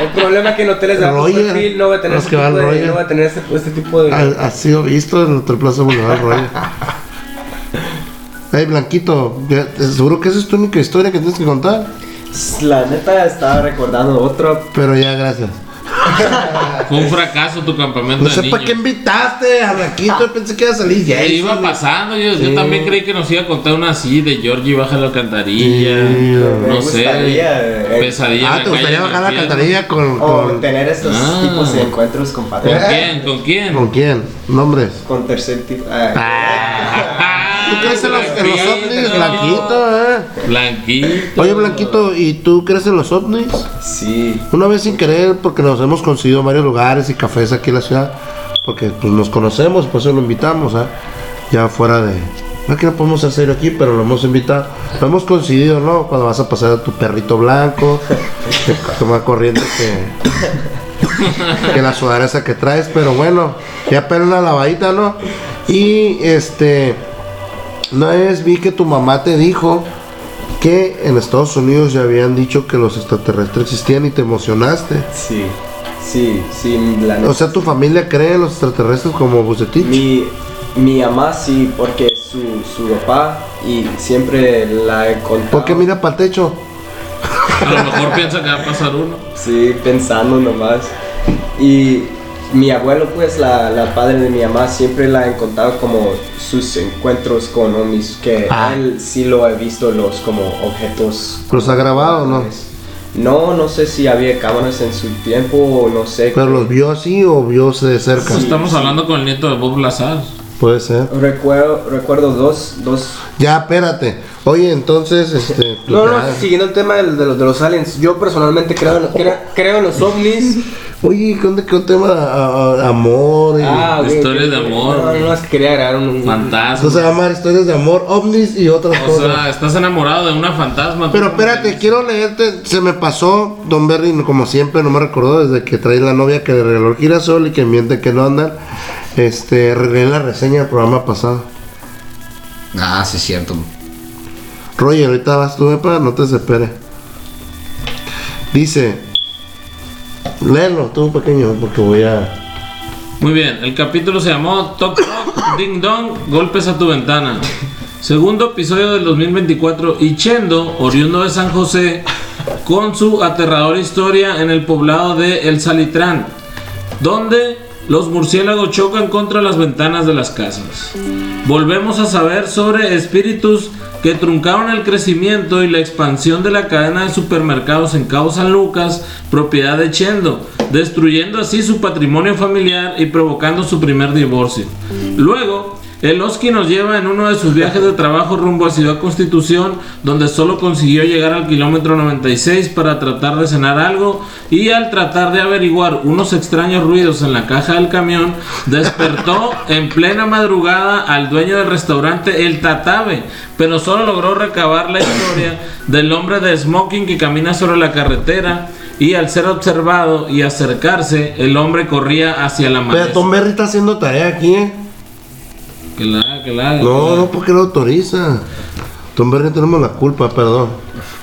El problema es que en hoteles de bajo perfil no va a tener Los este que tipo de, no va a tener este, este tipo de... Ha, ha sido visto en el Plaza Boulevard Royal. Hey, Blanquito, seguro que esa es tu única historia que tienes que contar. La neta estaba recordando otro. Pero ya, gracias. Fue un fracaso tu campamento No de sé para qué invitaste a Blanquito. Yo pensé que iba a salir ya. Sí, iba pasando, yo, también creí que nos iba a contar una así de Georgie baja la alcantarilla. Sí, no sé. gustaría, eh, Pesadilla. Ah, ¿te gustaría bajar la alcantarilla con, O con, tener estos Ah. tipos de encuentros con ¿Con quién? ¿Con quién? con quién? ¿Nombres? Con tercer tipo. ah, Ah, ¿Tú crees en los, en los ovnis, Blanquito. Eh? Blanquito. Oye, Blanquito, ¿y tú crees en los ovnis? sí. Una vez sin querer, porque nos hemos conseguido varios lugares y cafés aquí en la ciudad, porque pues, nos conocemos, por eso lo invitamos, ¿ah? ya fuera de... No es que no podemos hacer aquí, pero lo hemos invitado. Lo hemos conseguido, ¿no? Cuando vas a pasar a tu perrito blanco, que toma corriente que, que la sudadera esa que traes, pero bueno, ya pero una lavadita, ¿no? Y este... Una vez vi que tu mamá te dijo que en Estados Unidos ya habían dicho que los extraterrestres existían y te emocionaste. Sí, sí, sí, la O sea, tu familia cree en los extraterrestres como Bucetich. Mi, mi mamá sí, porque su, su papá y siempre la he contado. Porque mira para el techo. A lo mejor piensa que va a pasar uno. Sí, pensando nomás. Y mi abuelo, pues, la, la padre de mi mamá, siempre la he contado como sus encuentros con ovnis, que Ah. él sí lo ha visto los como objetos. ¿Los ha grabado o no? No, no sé si había cámaras en su tiempo o no sé. Pero los vio así o vio de cerca. Pues estamos hablando con el nieto de Bob Lazar. Puede ser. Recuerdo, recuerdo dos, dos Ya, espérate. Oye, entonces, este. No, no, siguiendo el tema del- de, los, de los aliens, yo personalmente creo en, creo, creo en los ovnis. Oye, ¿qué onda? ¿Qué un tema? a- a- amor. y- Ah, ok, Historias de amor. No, no, es que quería agregar un. Fantasma. Eso se llama historias de amor, ovnis y otras O cosas. sea, estás enamorado de una fantasma. Pero espérate, quiero leerte. Se me pasó, Don Berry, como siempre, no me recordó desde que trae la novia que le regaló el girasol y que miente que no andan. Este, leí la reseña del programa pasado. Ah, sí, es cierto. Roger, ahorita vas tú, epa, no te desesperes. Dice, léelo tú, pequeño, porque voy a. Muy bien, el capítulo se llamó Toc Toc Ding Dong Golpes a tu ventana. Segundo episodio del 2024 y Chendo, oriundo de San José, con su aterradora historia en el poblado de El Salitrán, donde los murciélagos chocan contra las ventanas de las casas. Volvemos a saber sobre espíritus que truncaron el crecimiento y la expansión de la cadena de supermercados en Cabo San Lucas, propiedad de Chendo, destruyendo así su patrimonio familiar y provocando su primer divorcio. Luego, el Oski nos lleva en uno de sus viajes de trabajo rumbo a Ciudad Constitución, donde solo consiguió llegar al kilómetro 96 para tratar de cenar algo y al tratar de averiguar unos extraños ruidos en la caja del camión, despertó en plena madrugada al dueño del restaurante El Tatabe, pero solo logró recabar la historia del hombre de smoking que camina sobre la carretera y al ser observado y acercarse, el hombre corría hacia la Pero maleza. Tom Berry está haciendo tarea aquí, ¿eh? Que la haga, que la haga. No, no, porque lo autoriza. Tom Berry tenemos la culpa, perdón.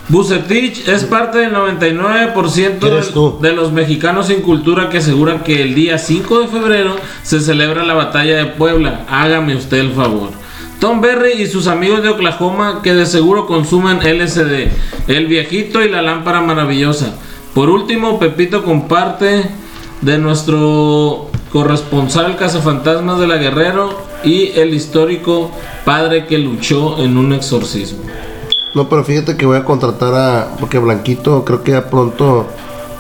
Bucetich es parte del 99% ¿Eres de, de los mexicanos sin cultura que aseguran que el día 5 de febrero se celebra la batalla de Puebla. Hágame usted el favor. Tom Berry y sus amigos de Oklahoma que de seguro consumen LSD, el viejito y la lámpara maravillosa. Por último, Pepito comparte de nuestro corresponsal cazafantasmas de la Guerrero y el histórico padre que luchó en un exorcismo. No, pero fíjate que voy a contratar a. Porque Blanquito creo que ya pronto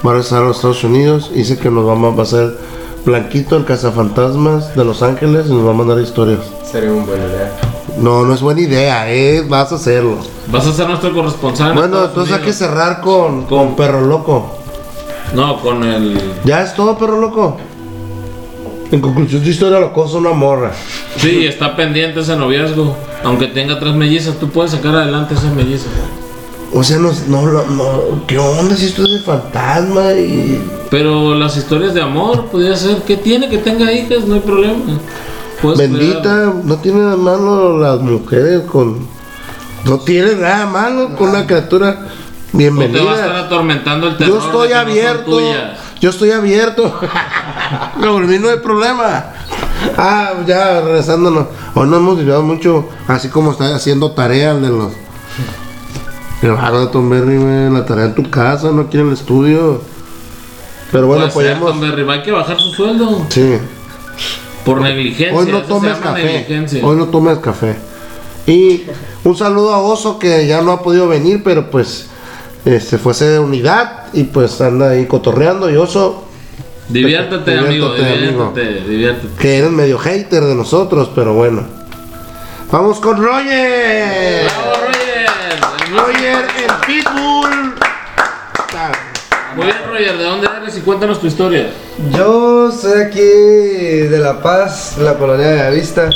va a regresar a los Estados Unidos. Dice que nos vamos, va a ser Blanquito, el cazafantasmas de Los Ángeles, y nos va a mandar historias. Sería una buena idea. No, no es buena idea, eh, vas a hacerlo. Vas a ser nuestro corresponsal. en Bueno, entonces hay que cerrar con, con Perro Loco. No, con el. ¿Ya es todo, Perro Loco? En conclusión, tu historia loco es una morra. Sí, está pendiente ese noviazgo. Aunque tenga tres mellizas, tú puedes sacar adelante esas mellizas. O sea, no, no, no, ¿qué onda si esto es de fantasma y... Pero las historias de amor, podría ser. que tiene que tenga hijas? No hay problema. Puedes Bendita, no tiene nada malo las mujeres con... No tiene nada malo con una criatura No te va a estar bienvenida. atormentando el terror. Yo estoy de que no son abierto. tuyas. Yo estoy abierto. no, por mí no hay problema. Ah, ya regresándonos. Hoy no hemos desviado mucho, así como está haciendo tarea el de los. El vago de Tom Berry, güey, la tarea en tu casa, no aquí en el estudio. Pero bueno, Puede ser, apoyemos. Tom Berry, Hay que bajar su sueldo. Sí. Por negligencia. Hoy no tomes café. Hoy no tomes café. Y un saludo a Oso que ya no ha podido venir, pero pues este fuese de unidad y pues anda ahí cotorreando y Oso Diviértete, amigo. Diviértete, amigo. Diviértete, diviértete. que eres medio hater de nosotros, pero bueno. Vamos con Roger. ¡Bravo, Roger! Roger, el Pitbull. Muy bien, Roger. ¿De dónde eres? Y cuéntanos tu historia. Yo soy aquí de La Paz, la colonia de la Vista.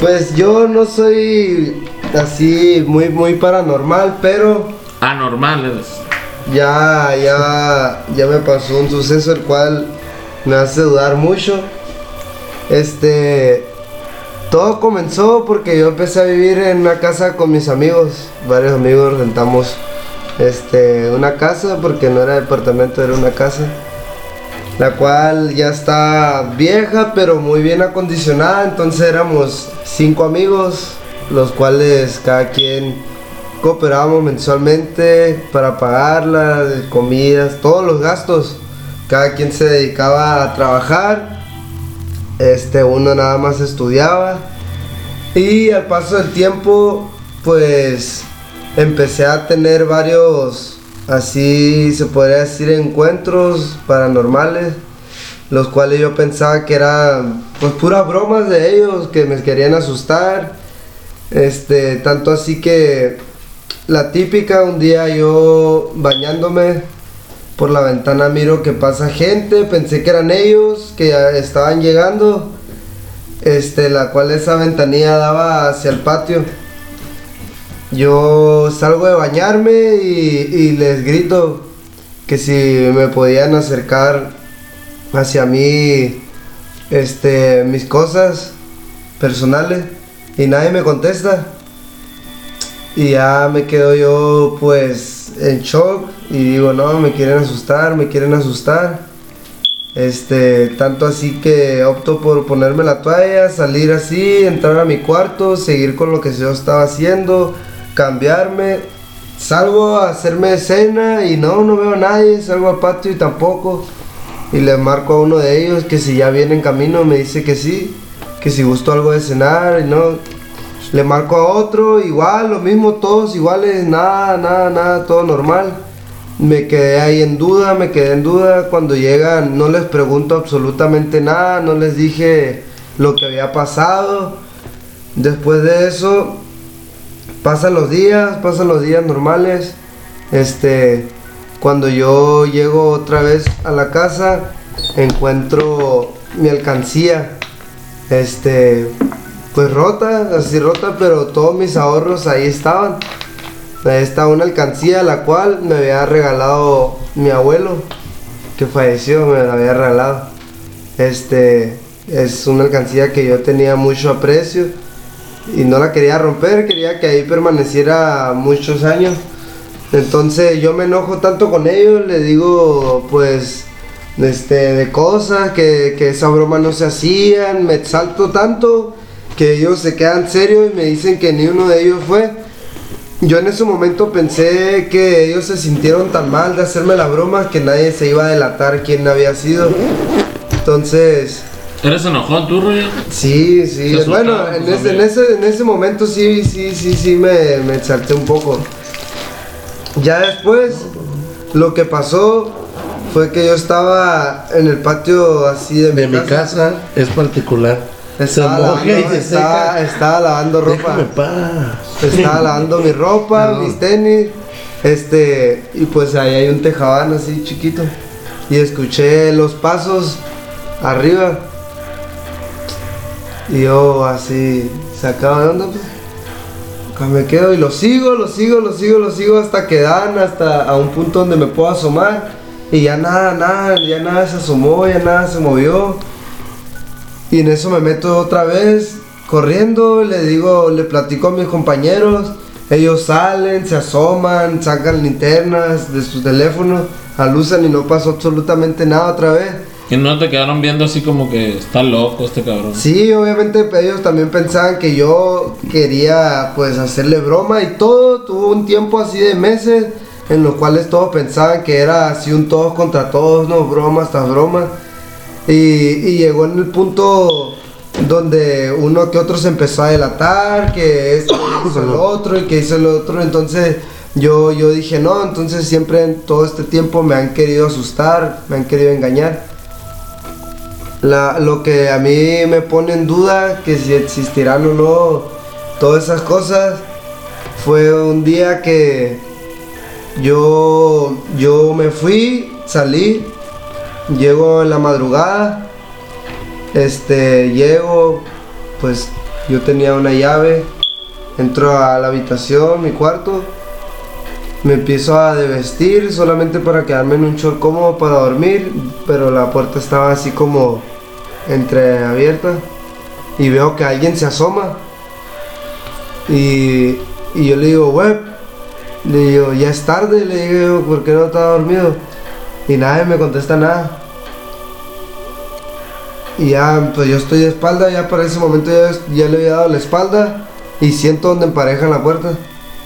Pues yo no soy así muy muy paranormal, pero Anormal eres. ya ya ya me pasó un suceso el cual me hace dudar mucho. Este Todo comenzó porque yo empecé a vivir en una casa con mis amigos. Varios amigos rentamos este, una casa porque no era departamento, era una casa. La cual ya está vieja pero muy bien acondicionada. Entonces éramos cinco amigos, los cuales cada quien cooperábamos mensualmente para pagarla, comidas, todos los gastos. Cada quien se dedicaba a trabajar este, uno nada más estudiaba. Y al paso del tiempo, pues empecé a tener varios, así se podría decir, encuentros paranormales, los cuales yo pensaba que eran pues puras bromas de ellos, que me querían asustar. Este, tanto así que la típica, un día yo bañándome, por la ventana miro que pasa gente, pensé que eran ellos que estaban llegando, este, la cual esa ventanilla daba hacia el patio. Yo salgo de bañarme y, y les grito que si me podían acercar hacia mí, este, mis cosas personales y nadie me contesta. Y ya me quedo yo pues en shock y digo, no, me quieren asustar, me quieren asustar. Este, tanto así que opto por ponerme la toalla, salir así, entrar a mi cuarto, seguir con lo que yo estaba haciendo, cambiarme. Salgo a hacerme cena y no, no veo a nadie, salgo al patio y tampoco. Y le marco a uno de ellos que si ya viene en camino, me dice que sí, que si gusto algo de cenar y no. Le marco a otro, igual, lo mismo, todos iguales, nada, nada, nada, todo normal. Me quedé ahí en duda, me quedé en duda. Cuando llegan no les pregunto absolutamente nada, no les dije lo que había pasado. Después de eso, pasan los días, pasan los días normales. Este, cuando yo llego otra vez a la casa, encuentro mi alcancía. Este, pues rota, así rota, pero todos mis ahorros ahí estaban. Ahí está una alcancía la cual me había regalado mi abuelo, que falleció, me la había regalado. Este, es una alcancía que yo tenía mucho aprecio y no la quería romper, quería que ahí permaneciera muchos años. Entonces yo me enojo tanto con ellos, le digo pues este, de cosas, que, que esa broma no se hacían, me exalto tanto que ellos se quedan serios y me dicen que ni uno de ellos fue. Yo en ese momento pensé que ellos se sintieron tan mal de hacerme la broma que nadie se iba a delatar quién había sido. Entonces, ¿Eres enojón tú, Roger? sí, sí. Bueno, en tus ese, en, ese, en ese momento sí, sí, sí, sí me, me exalté un poco. Ya después, lo que pasó fue que yo estaba en el patio así de mi, De mi casa es particular. Estaba, se moja y lavando, se estaba, lavando ropa. Déjame paz. Estaba lavando mi ropa, mis tenis. Este, y pues ahí hay un tejabán así chiquito. Y escuché los pasos arriba. Y yo así, sacado de onda, pues. Acá me quedo y lo sigo, lo sigo, lo sigo, lo sigo hasta que dan, hasta a un punto donde me puedo asomar. Y ya nada, nada, ya nada se asomó, ya nada se movió. Y en eso me meto otra vez corriendo, le digo, le platico a mis compañeros, ellos salen, se asoman, sacan linternas de sus teléfonos, alusan y no pasó absolutamente nada otra vez. Que no te quedaron viendo así como que está loco este cabrón. Sí, obviamente ellos también pensaban que yo quería pues hacerle broma y todo, tuvo un tiempo así de meses en los cuales todos pensaban que era así un todos contra todos, no, bromas tras bromas. Y, y llegó en el punto donde uno que otro se empezó a delatar, que este hizo el otro y que hizo el otro, entonces yo, yo dije no, entonces siempre en todo este tiempo me han querido asustar, me han querido engañar. La- lo que a mí me pone en duda, que si existirán o no todas esas cosas, fue un día que yo, yo me fui, salí, llego en la madrugada, este, llego, pues yo tenía una llave, entro a la habitación, mi cuarto, me empiezo a desvestir solamente para quedarme en un short cómodo para dormir, pero la puerta estaba así como entreabierta. y veo que alguien se asoma. Y, y yo le digo, web, le digo, ya es tarde, le digo, ¿por qué no estaba dormido? Y nadie me contesta nada. Y ya, pues yo estoy de espalda, ya para ese momento ya, ya le había dado la espalda y siento donde emparejan la puerta.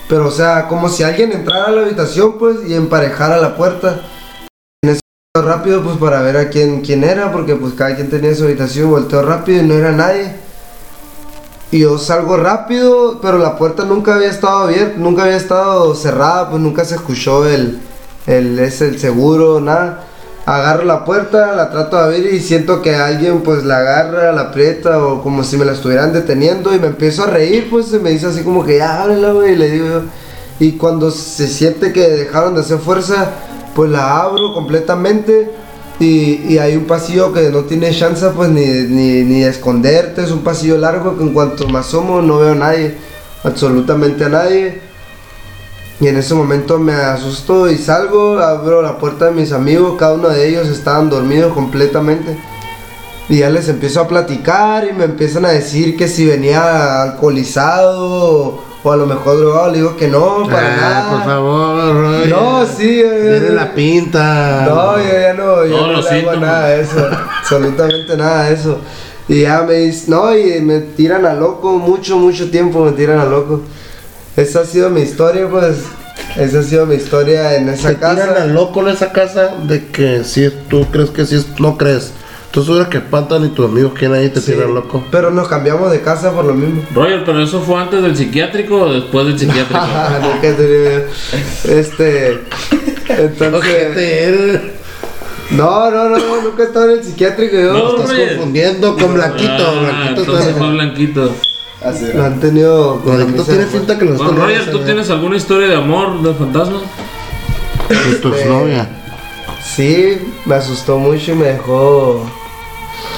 Pero o sea, como si alguien entrara a la habitación pues y emparejara la puerta. En ese rápido pues para ver a quién, quién era, porque pues cada quien tenía su habitación, volteo rápido y no era nadie. Y yo salgo rápido, pero la puerta nunca había estado abierta, nunca había estado cerrada, pues nunca se escuchó el, el, es el seguro, nada. Agarro la puerta, la trato de abrir y siento que alguien pues la agarra, la aprieta o como si me la estuvieran deteniendo y me empiezo a reír, pues se me dice así como que ya ábrela, güey, y le digo. Y cuando se siente que dejaron de hacer fuerza, pues la abro completamente y, y hay un pasillo que no tiene chance pues ni, ni, ni de esconderte, es un pasillo largo que en cuanto me asomo no veo a nadie, absolutamente a nadie. Y en ese momento me asusto y salgo, abro la puerta de mis amigos, cada uno de ellos estaban dormidos completamente. Y ya les empiezo a platicar y me empiezan a decir que si venía alcoholizado o, a lo mejor drogado, le digo que no, para Ah, nada. por favor, Roger. No, sí, Tiene la pinta. no, yo ya no, yo no los le hago nada de eso, absolutamente nada de eso. Y ya me dice, no, y me tiran a loco, mucho, mucho tiempo me tiran a loco. Esa ha sido mi historia, pues, esa ha sido mi historia en esa Te tiran casa. al loco en esa casa de que si tú crees que si es, no crees. Tú sabes que Pantan y tu amigo quién ahí te Sí, tiran loco. Pero nos cambiamos de casa por lo mismo. Roger, pero eso fue antes del psiquiátrico o después del psiquiátrico. Tenido- Este. Entonces. No, no, no, no, nunca he estado en el psiquiátrico. Yo. No, Estás Roger. confundiendo con Blanquito. Ah, Blanquito, entonces fue Blanquito. Lo han tenido. con Blanquito camisa tiene de finta que lo Bueno, Roger, ¿tú tienes alguna historia de amor de fantasma? Con tu exnovia. Sí, me asustó mucho y me dejó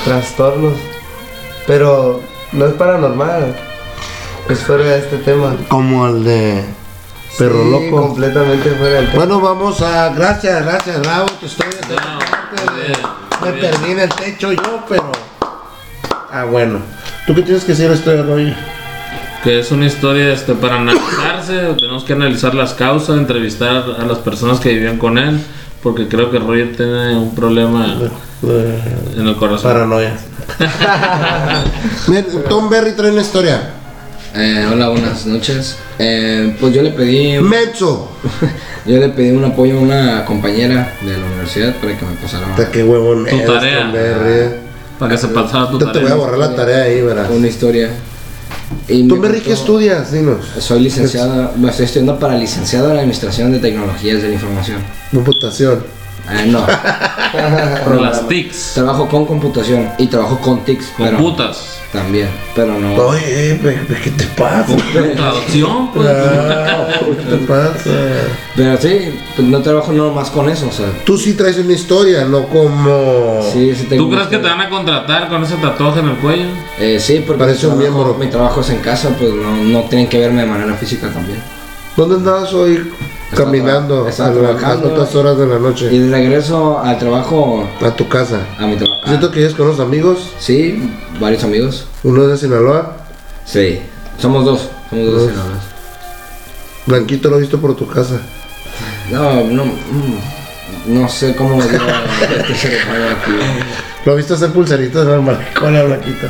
trastornos. Pero no es paranormal. Es fuera de este tema. Como el de Perro Sí, Loco. completamente fuera del tema. Bueno, vamos a. Gracias, gracias, bravo. Tu historia. No, muy bien, Me bien. perdí en el techo yo, pero. Ah, bueno. ¿Tú qué tienes que decir esto de Roger? Que es una historia este, para analizarse, tenemos que analizar las causas, entrevistar a las personas que vivían con él, porque creo que Roger tiene un problema De en el corazón. paranoia. Tom Berry trae una historia. Eh, hola, buenas noches. Eh, pues yo le pedí, Menso. yo le pedí un apoyo a una compañera de la universidad para que me pasara Puta, qué huevón Tu tarea. Tom Berry. Para que se pasara tu Te, te voy a tarea. borrar la tarea ahí, verás. una historia. Y me Berry, ¿qué estudias? Dinos. Soy licenciada, bueno, estoy estudiando para licenciado en Administración de Tecnologías de la Información. Computación. Eh, no, Por las TICs, trabajo con computación y trabajo con TICs, pero computas, también, pero no. Oye, pe- ¿qué te pasa? traducción, pues. Ah, ¿Qué te pasa? Pero sí, pues no trabajo nomás con eso, o sea, Tú sí traes una historia, no como. sí, sí tengo ¿Tú crees que te van a contratar con ese tatuaje en el cuello? Eh, sí, porque Parece mi un trabajo, miembro. mi trabajo es en casa, pues no, no tienen que verme de manera física también. ¿Dónde andabas hoy caminando a las altas horas de la Y noche? de regreso al trabajo, A tu casa. a mi trabajo. Siento que es con unos amigos, Sí, varios amigos. uno es de Sinaloa, Sí, somos dos, somos dos Dos. senadores. Blanquito lo he visto por tu casa. No, no, mm, no sé cómo yo se le paga aquí. Lo he visto hacer pulseritas en el maricón Blanquito.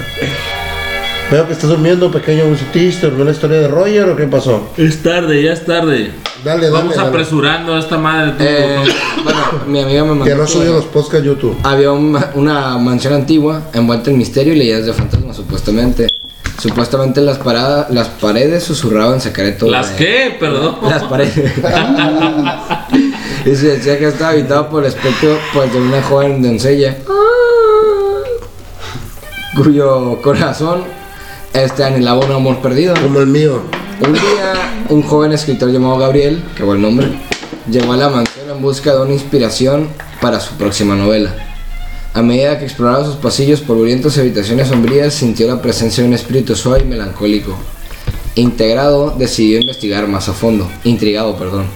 Veo que estás durmiendo, pequeño musitista, ¿durmió la historia de Roger o qué pasó? Es tarde, ya es tarde. Dale, dale, Vamos dale. apresurando a esta madre. tú, Eh, bueno, mi amiga me mandó. Que no subió los podcasts a YouTube. Había un- una mansión antigua envuelta en misterio y leyendas de fantasmas, supuestamente. Supuestamente las, parada- las paredes susurraban secretos. ¿Las de- qué? Perdón. Las paredes. y se decía que estaba habitado por el espectro pues, de una joven doncella. Cuyo corazón este, anhelaba un amor perdido. Como el mío. Un día, un joven escritor llamado Gabriel, que el nombre, llegó a la mansión en busca de una inspiración para su próxima novela. A medida que exploraba sus pasillos polvorientos y habitaciones sombrías, sintió la presencia de un espíritu suave y melancólico. Integrado, decidió investigar más a fondo. Intrigado, perdón.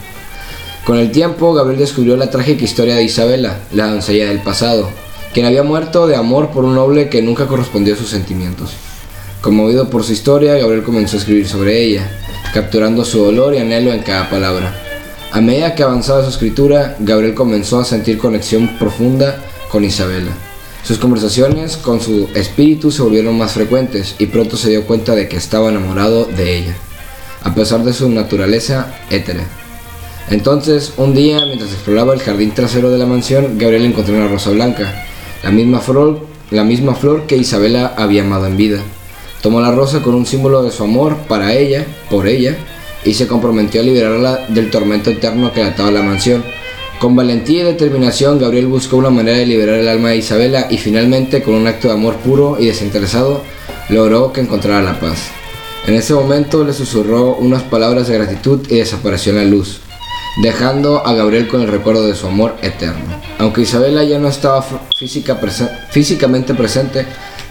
Con el tiempo, Gabriel descubrió la trágica historia de Isabela, la doncella del pasado, quien había muerto de amor por un noble que nunca correspondió a sus sentimientos. Conmovido por su historia, Gabriel comenzó a escribir sobre ella, capturando su dolor y anhelo en cada palabra. A medida que avanzaba su escritura, Gabriel comenzó a sentir conexión profunda con Isabela. Sus conversaciones con su espíritu se volvieron más frecuentes y pronto se dio cuenta de que estaba enamorado de ella, a pesar de su naturaleza étera. Entonces, un día, mientras exploraba el jardín trasero de la mansión, Gabriel encontró una rosa blanca, la misma flor, la misma flor que Isabela había amado en vida. Tomó la rosa con un símbolo de su amor para ella, por ella, y se comprometió a liberarla del tormento eterno que ataba la mansión. Con valentía y determinación, Gabriel buscó una manera de liberar el alma de Isabela y finalmente, con un acto de amor puro y desinteresado, logró que encontrara la paz. En ese momento le susurró unas palabras de gratitud y desapareció en la luz, dejando a Gabriel con el recuerdo de su amor eterno. Aunque Isabela ya no estaba física físicamente presente,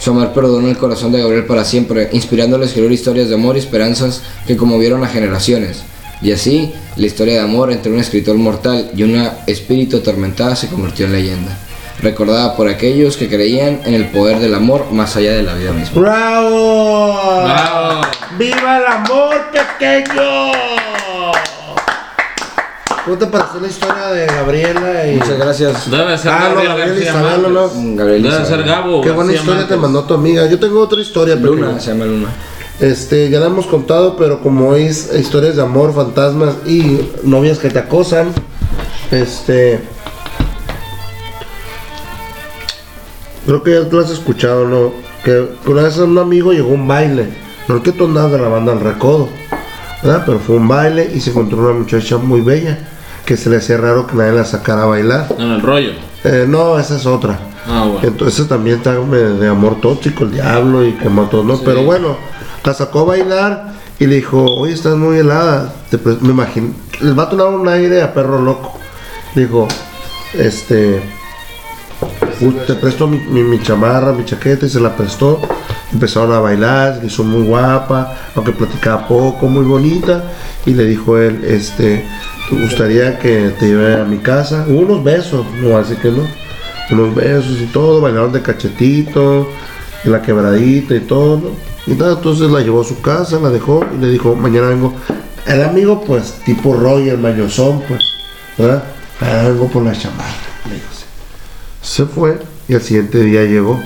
su amor perdonó el corazón de Gabriel para siempre, inspirándole a escribir historias de amor y esperanzas que conmovieron a generaciones. Y así, la historia de amor entre un escritor mortal y una espíritu atormentada se convirtió en leyenda, recordada por aquellos que creían en el poder del amor más allá de la vida misma. ¡Bravo! ¡Bravo! ¡Viva el amor pequeño! ¿Cómo te pareció la historia de Gabriela y... Muchas gracias. Debe ser Ah, no, Gabriel Isabel. ¿no? Gabriel Debe Isabel. ser Gabo. Qué buena historia te mandó tu amiga. Yo tengo otra historia, Luna, pequeño. se llama Luna. Este, ya la hemos contado, pero como hoy es historias de amor, fantasmas y novias que te acosan, este. Creo que ya tú lo has escuchado, ¿no? Que una vez un amigo llegó a un baile. No el que tú andabas de la banda al recodo, ¿verdad? Pero fue un baile y se encontró una muchacha muy bella que se le hacía raro que nadie la sacara a bailar. En el rollo. Eh, no, esa es otra. Ah, bueno. Entonces también está de, amor tóxico, el diablo y que mató, ¿no? Sí. Pero bueno, la sacó a bailar y le dijo, oye, estás muy helada. Me imagino, les va a tomar un aire a perro loco. Dijo, este, "Uh, te presto mi, chamarra, mi chaqueta y se la prestó. Empezaron a bailar, se hizo muy guapa, aunque platicaba poco, muy bonita. Y le dijo él, este, ¿te gustaría que te lleve a mi casa? Unos besos, no así que no unos besos y todo, bailaron de cachetito, la quebradita y todo, ¿no? Y entonces la llevó a su casa, la dejó y le dijo, mañana vengo. El amigo, pues, tipo Roger, mañosón, pues, ¿verdad? "Ah, vengo por la chamarra, le dijo. Se fue y al siguiente día llegó.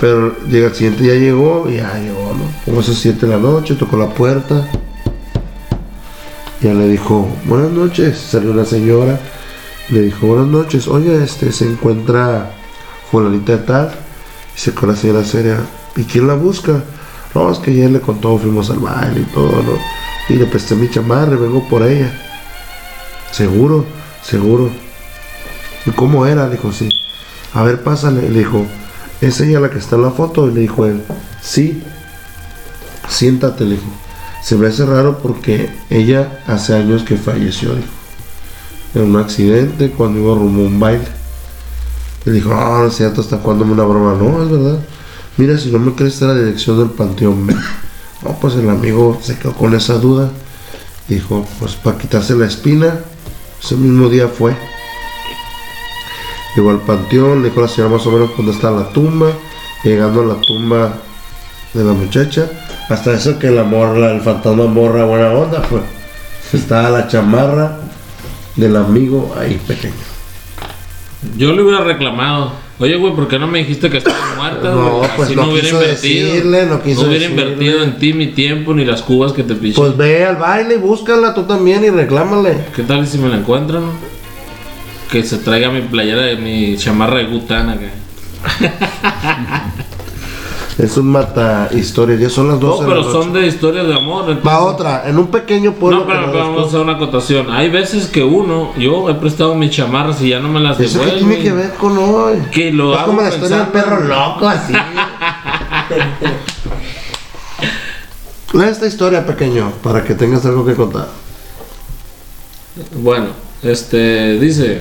Pero llega el siguiente día llegó y ya llegó, ¿no? Como 7 de la noche, tocó la puerta. Ya le dijo, buenas noches, salió una señora. Le dijo, buenas noches, oye, este, se encuentra fulanita de tal. Y se con la señora seria, ¿y quién la busca? No, es que ayer le contó, fuimos al baile y todo, ¿no? Y le presté mi chamarra, vengo por ella. Seguro, seguro. ¿Y cómo era? Dijo, sí. A ver, pásale. Le dijo, ¿es ella la que está en la foto? Y le dijo él, sí. Siéntate, le dijo. Se me hace raro porque ella hace años que falleció, dijo en un accidente cuando iba rumbo a un baile. Le dijo, no, no es cierto, está jugándome una broma. No, es verdad. Mira, si no me crees, está la dirección del panteón. ven". No, pues el amigo se quedó con esa duda. Dijo, pues para quitarse la espina, ese mismo día fue. Llegó al panteón, a la señora más o menos dónde está la tumba. Llegando a la tumba de la muchacha, hasta eso que la morra, el fantasma morra buena onda, pues. Estaba la chamarra del amigo ahí pequeño. Yo le hubiera reclamado. Oye, güey, ¿por qué no me dijiste que estaba muerta? No, pues Así no no hubiera quiso invertido. decirle, no quiso hubiera decirle. invertido en ti mi tiempo ni las cubas que te piché. Pues ve al baile búscala tú también y reclámale. ¿Qué tal si me la encuentran? Que se traiga mi playera de mi chamarra de gutana. Que... Es un mata historias, ya son las No, 12 de pero son de historias de amor. entonces- Va otra, en un pequeño pueblo. No, pero, vamos a hacer una acotación. Hay veces que uno, yo he prestado mis chamarras y ya no me las ¿Eso devuelven. tiene que ver con hoy? Que lo es hago como la historia del perro loco, así. Lee esta historia, pequeño, para que tengas algo que contar. Bueno, este dice: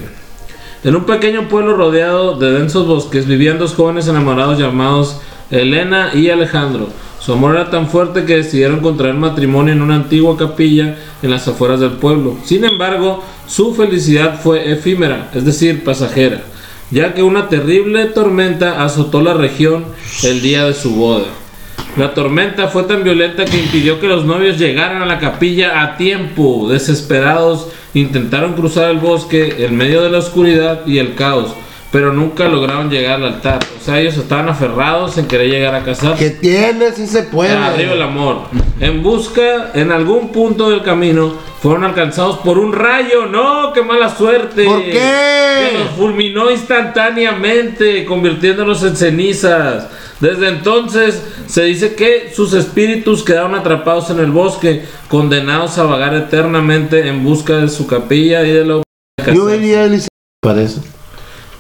En un pequeño pueblo rodeado de densos bosques vivían dos jóvenes enamorados llamados Elena y Alejandro. Su amor era tan fuerte que decidieron contraer matrimonio en una antigua capilla en las afueras del pueblo. Sin embargo, su felicidad fue efímera, es decir, pasajera, ya que una terrible tormenta azotó la región el día de su boda. La tormenta fue tan violenta que impidió que los novios llegaran a la capilla a tiempo. Desesperados, intentaron cruzar el bosque en medio de la oscuridad y el caos, pero nunca lograron llegar al altar. O sea, ellos estaban aferrados en querer llegar a casarse. ¿Qué tiene? Si se puede. Arriba el amor. En busca, en algún punto del camino, fueron alcanzados por un rayo. ¡No! ¡Qué mala suerte! ¿Por qué? Que los fulminó instantáneamente, convirtiéndolos en cenizas. Desde entonces se dice que sus espíritus quedaron atrapados en el bosque, condenados a vagar eternamente en busca de su capilla y de la Yo vería a Elisa, parece.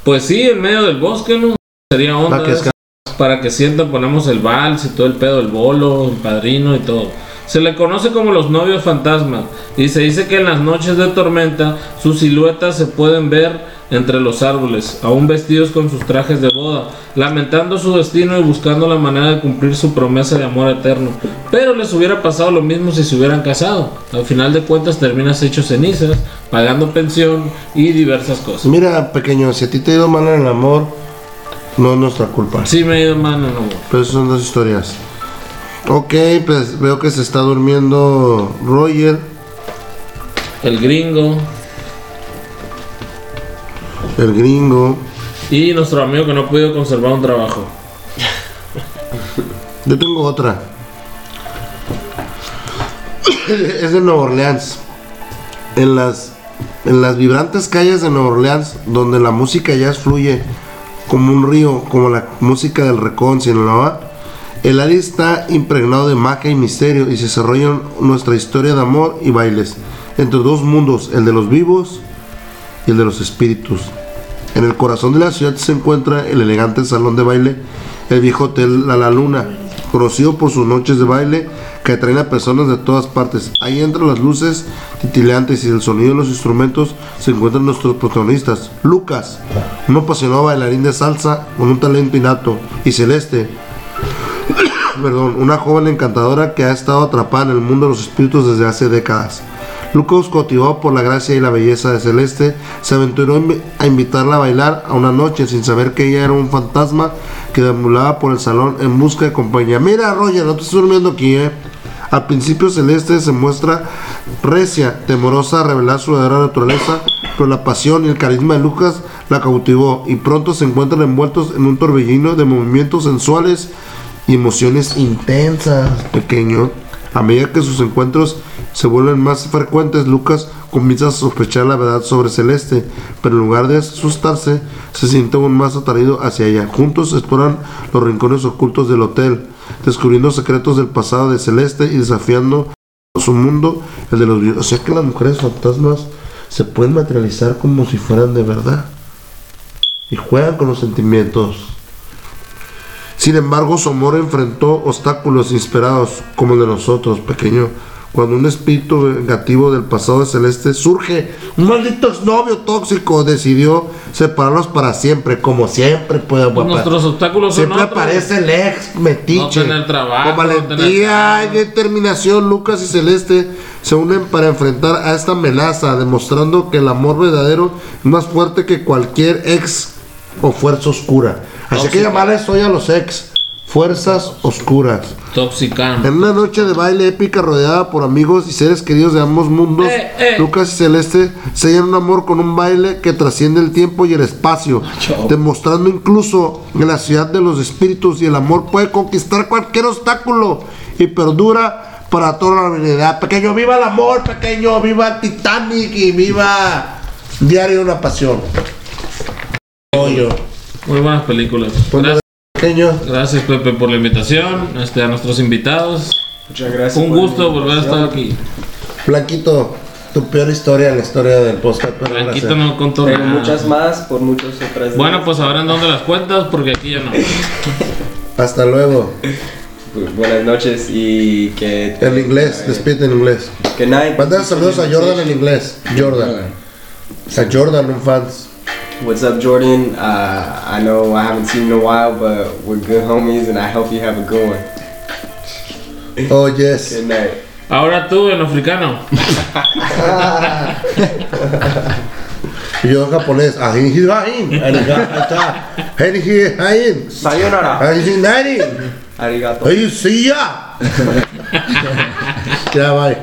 Pues sí, en medio del bosque, ¿no? Sería onda. Para que. Para que sientan, ponemos el vals y todo el pedo, el bolo, el padrino y todo. Se le conoce como los novios fantasmas y se dice que en las noches de tormenta sus siluetas se pueden ver entre los árboles, aún vestidos con sus trajes de boda, lamentando su destino y buscando la manera de cumplir su promesa de amor eterno. Pero les hubiera pasado lo mismo si se hubieran casado. Al final de cuentas terminas hecho cenizas, pagando pensión y diversas cosas. Mira, pequeño, si a ti te ha ido mal en el amor, no es nuestra culpa. Sí me he ido mal en el amor. Pero esas son dos historias. Ok, pues veo que se está durmiendo Roger. El gringo El gringo. y nuestro amigo que no ha podido conservar un trabajo. Yo tengo otra. es de Nueva Orleans. En las, en las vibrantes calles de Nueva Orleans, donde la música jazz fluye como un río, como la música del Recón, Sinaloa, el área está impregnado de magia y misterio y se desarrolla nuestra historia de amor y bailes entre dos mundos, el de los vivos y el de los espíritus. En el corazón de la ciudad se encuentra el elegante salón de baile, el viejo hotel La, La Luna, conocido por sus noches de baile que atraen a personas de todas partes. Ahí entre las luces titilantes y el sonido de los instrumentos se encuentran nuestros protagonistas. Lucas, un apasionado bailarín de salsa con un talento innato, y Celeste, una joven encantadora que ha estado atrapada en el mundo de los espíritus desde hace décadas. Lucas, cautivado por la gracia y la belleza de Celeste, se aventuró a invitarla a bailar a una noche sin saber que ella era un fantasma que deambulaba por el salón en busca de compañía. Mira, Roger, no te estoy durmiendo aquí, ¿eh? Al principio Celeste se muestra recia, temorosa a revelar su verdadera naturaleza, pero la pasión y el carisma de Lucas la cautivó y pronto se encuentran envueltos en un torbellino de movimientos sensuales y emociones intensas, pequeño. A medida que sus encuentros se vuelven más frecuentes, Lucas comienza a sospechar la verdad sobre Celeste, pero en lugar de asustarse, se siente aún más atraído hacia ella. Juntos exploran los rincones ocultos del hotel, descubriendo secretos del pasado de Celeste y desafiando su mundo, el de los. O sea que las mujeres fantasmas se pueden materializar como si fueran de verdad y juegan con los sentimientos. Sin embargo, su amor enfrentó obstáculos inesperados como el de nosotros, pequeño. Cuando un espíritu vengativo del pasado de Celeste surge, un maldito exnovio tóxico decidió separarlos para siempre, como siempre puede Pues nuestros obstáculos son Siempre otros. aparece el ex metiche. No tener trabajo, Con no tener valentía y determinación, Lucas y Celeste se unen para enfrentar a esta amenaza, demostrando que el amor verdadero es más fuerte que cualquier ex o fuerza oscura. Así que Tóxica. llamarles hoy a los ex, fuerzas oscuras. Toxicam. En una noche de baile épica rodeada por amigos y seres queridos de ambos mundos, Eh, eh. Lucas y Celeste sellan un amor con un baile que trasciende el tiempo y el espacio, demostrando incluso que la ciudad de los espíritus y el amor puede conquistar cualquier obstáculo y perdura para toda la humanidad. Pequeño, viva el amor, pequeño, viva el Titanic y viva Diario de una Pasión. Muy buenas películas. Pues Gracias, Pequeño, gracias, Pepe por la invitación. Este, a nuestros invitados. Muchas gracias. Un gusto volver a estar aquí. Blanquito, tu peor historia en la historia del podcast. pero Blanquito no contó nada. muchas más por muchos otras. Bueno, pues ahora en dónde las cuentas, porque aquí ya no. Hasta luego. pues, buenas noches y que. En inglés, despide en inglés. Good night. Manda saludos a Jordan en inglés. Jordan. A Jordan, un fans. What's up, Jordan? Uh, I know I haven't seen you in a while, but we're good homies, and I hope you have a good one. Oh, yes. Good night. Ahora tú en africano. Yo en japonés. Ahin hirahin. Ariga- ahí está. Hen hi hain. Sayonara. Ahin nari. Arigato. ¡Ay, sí ya! ya, bye.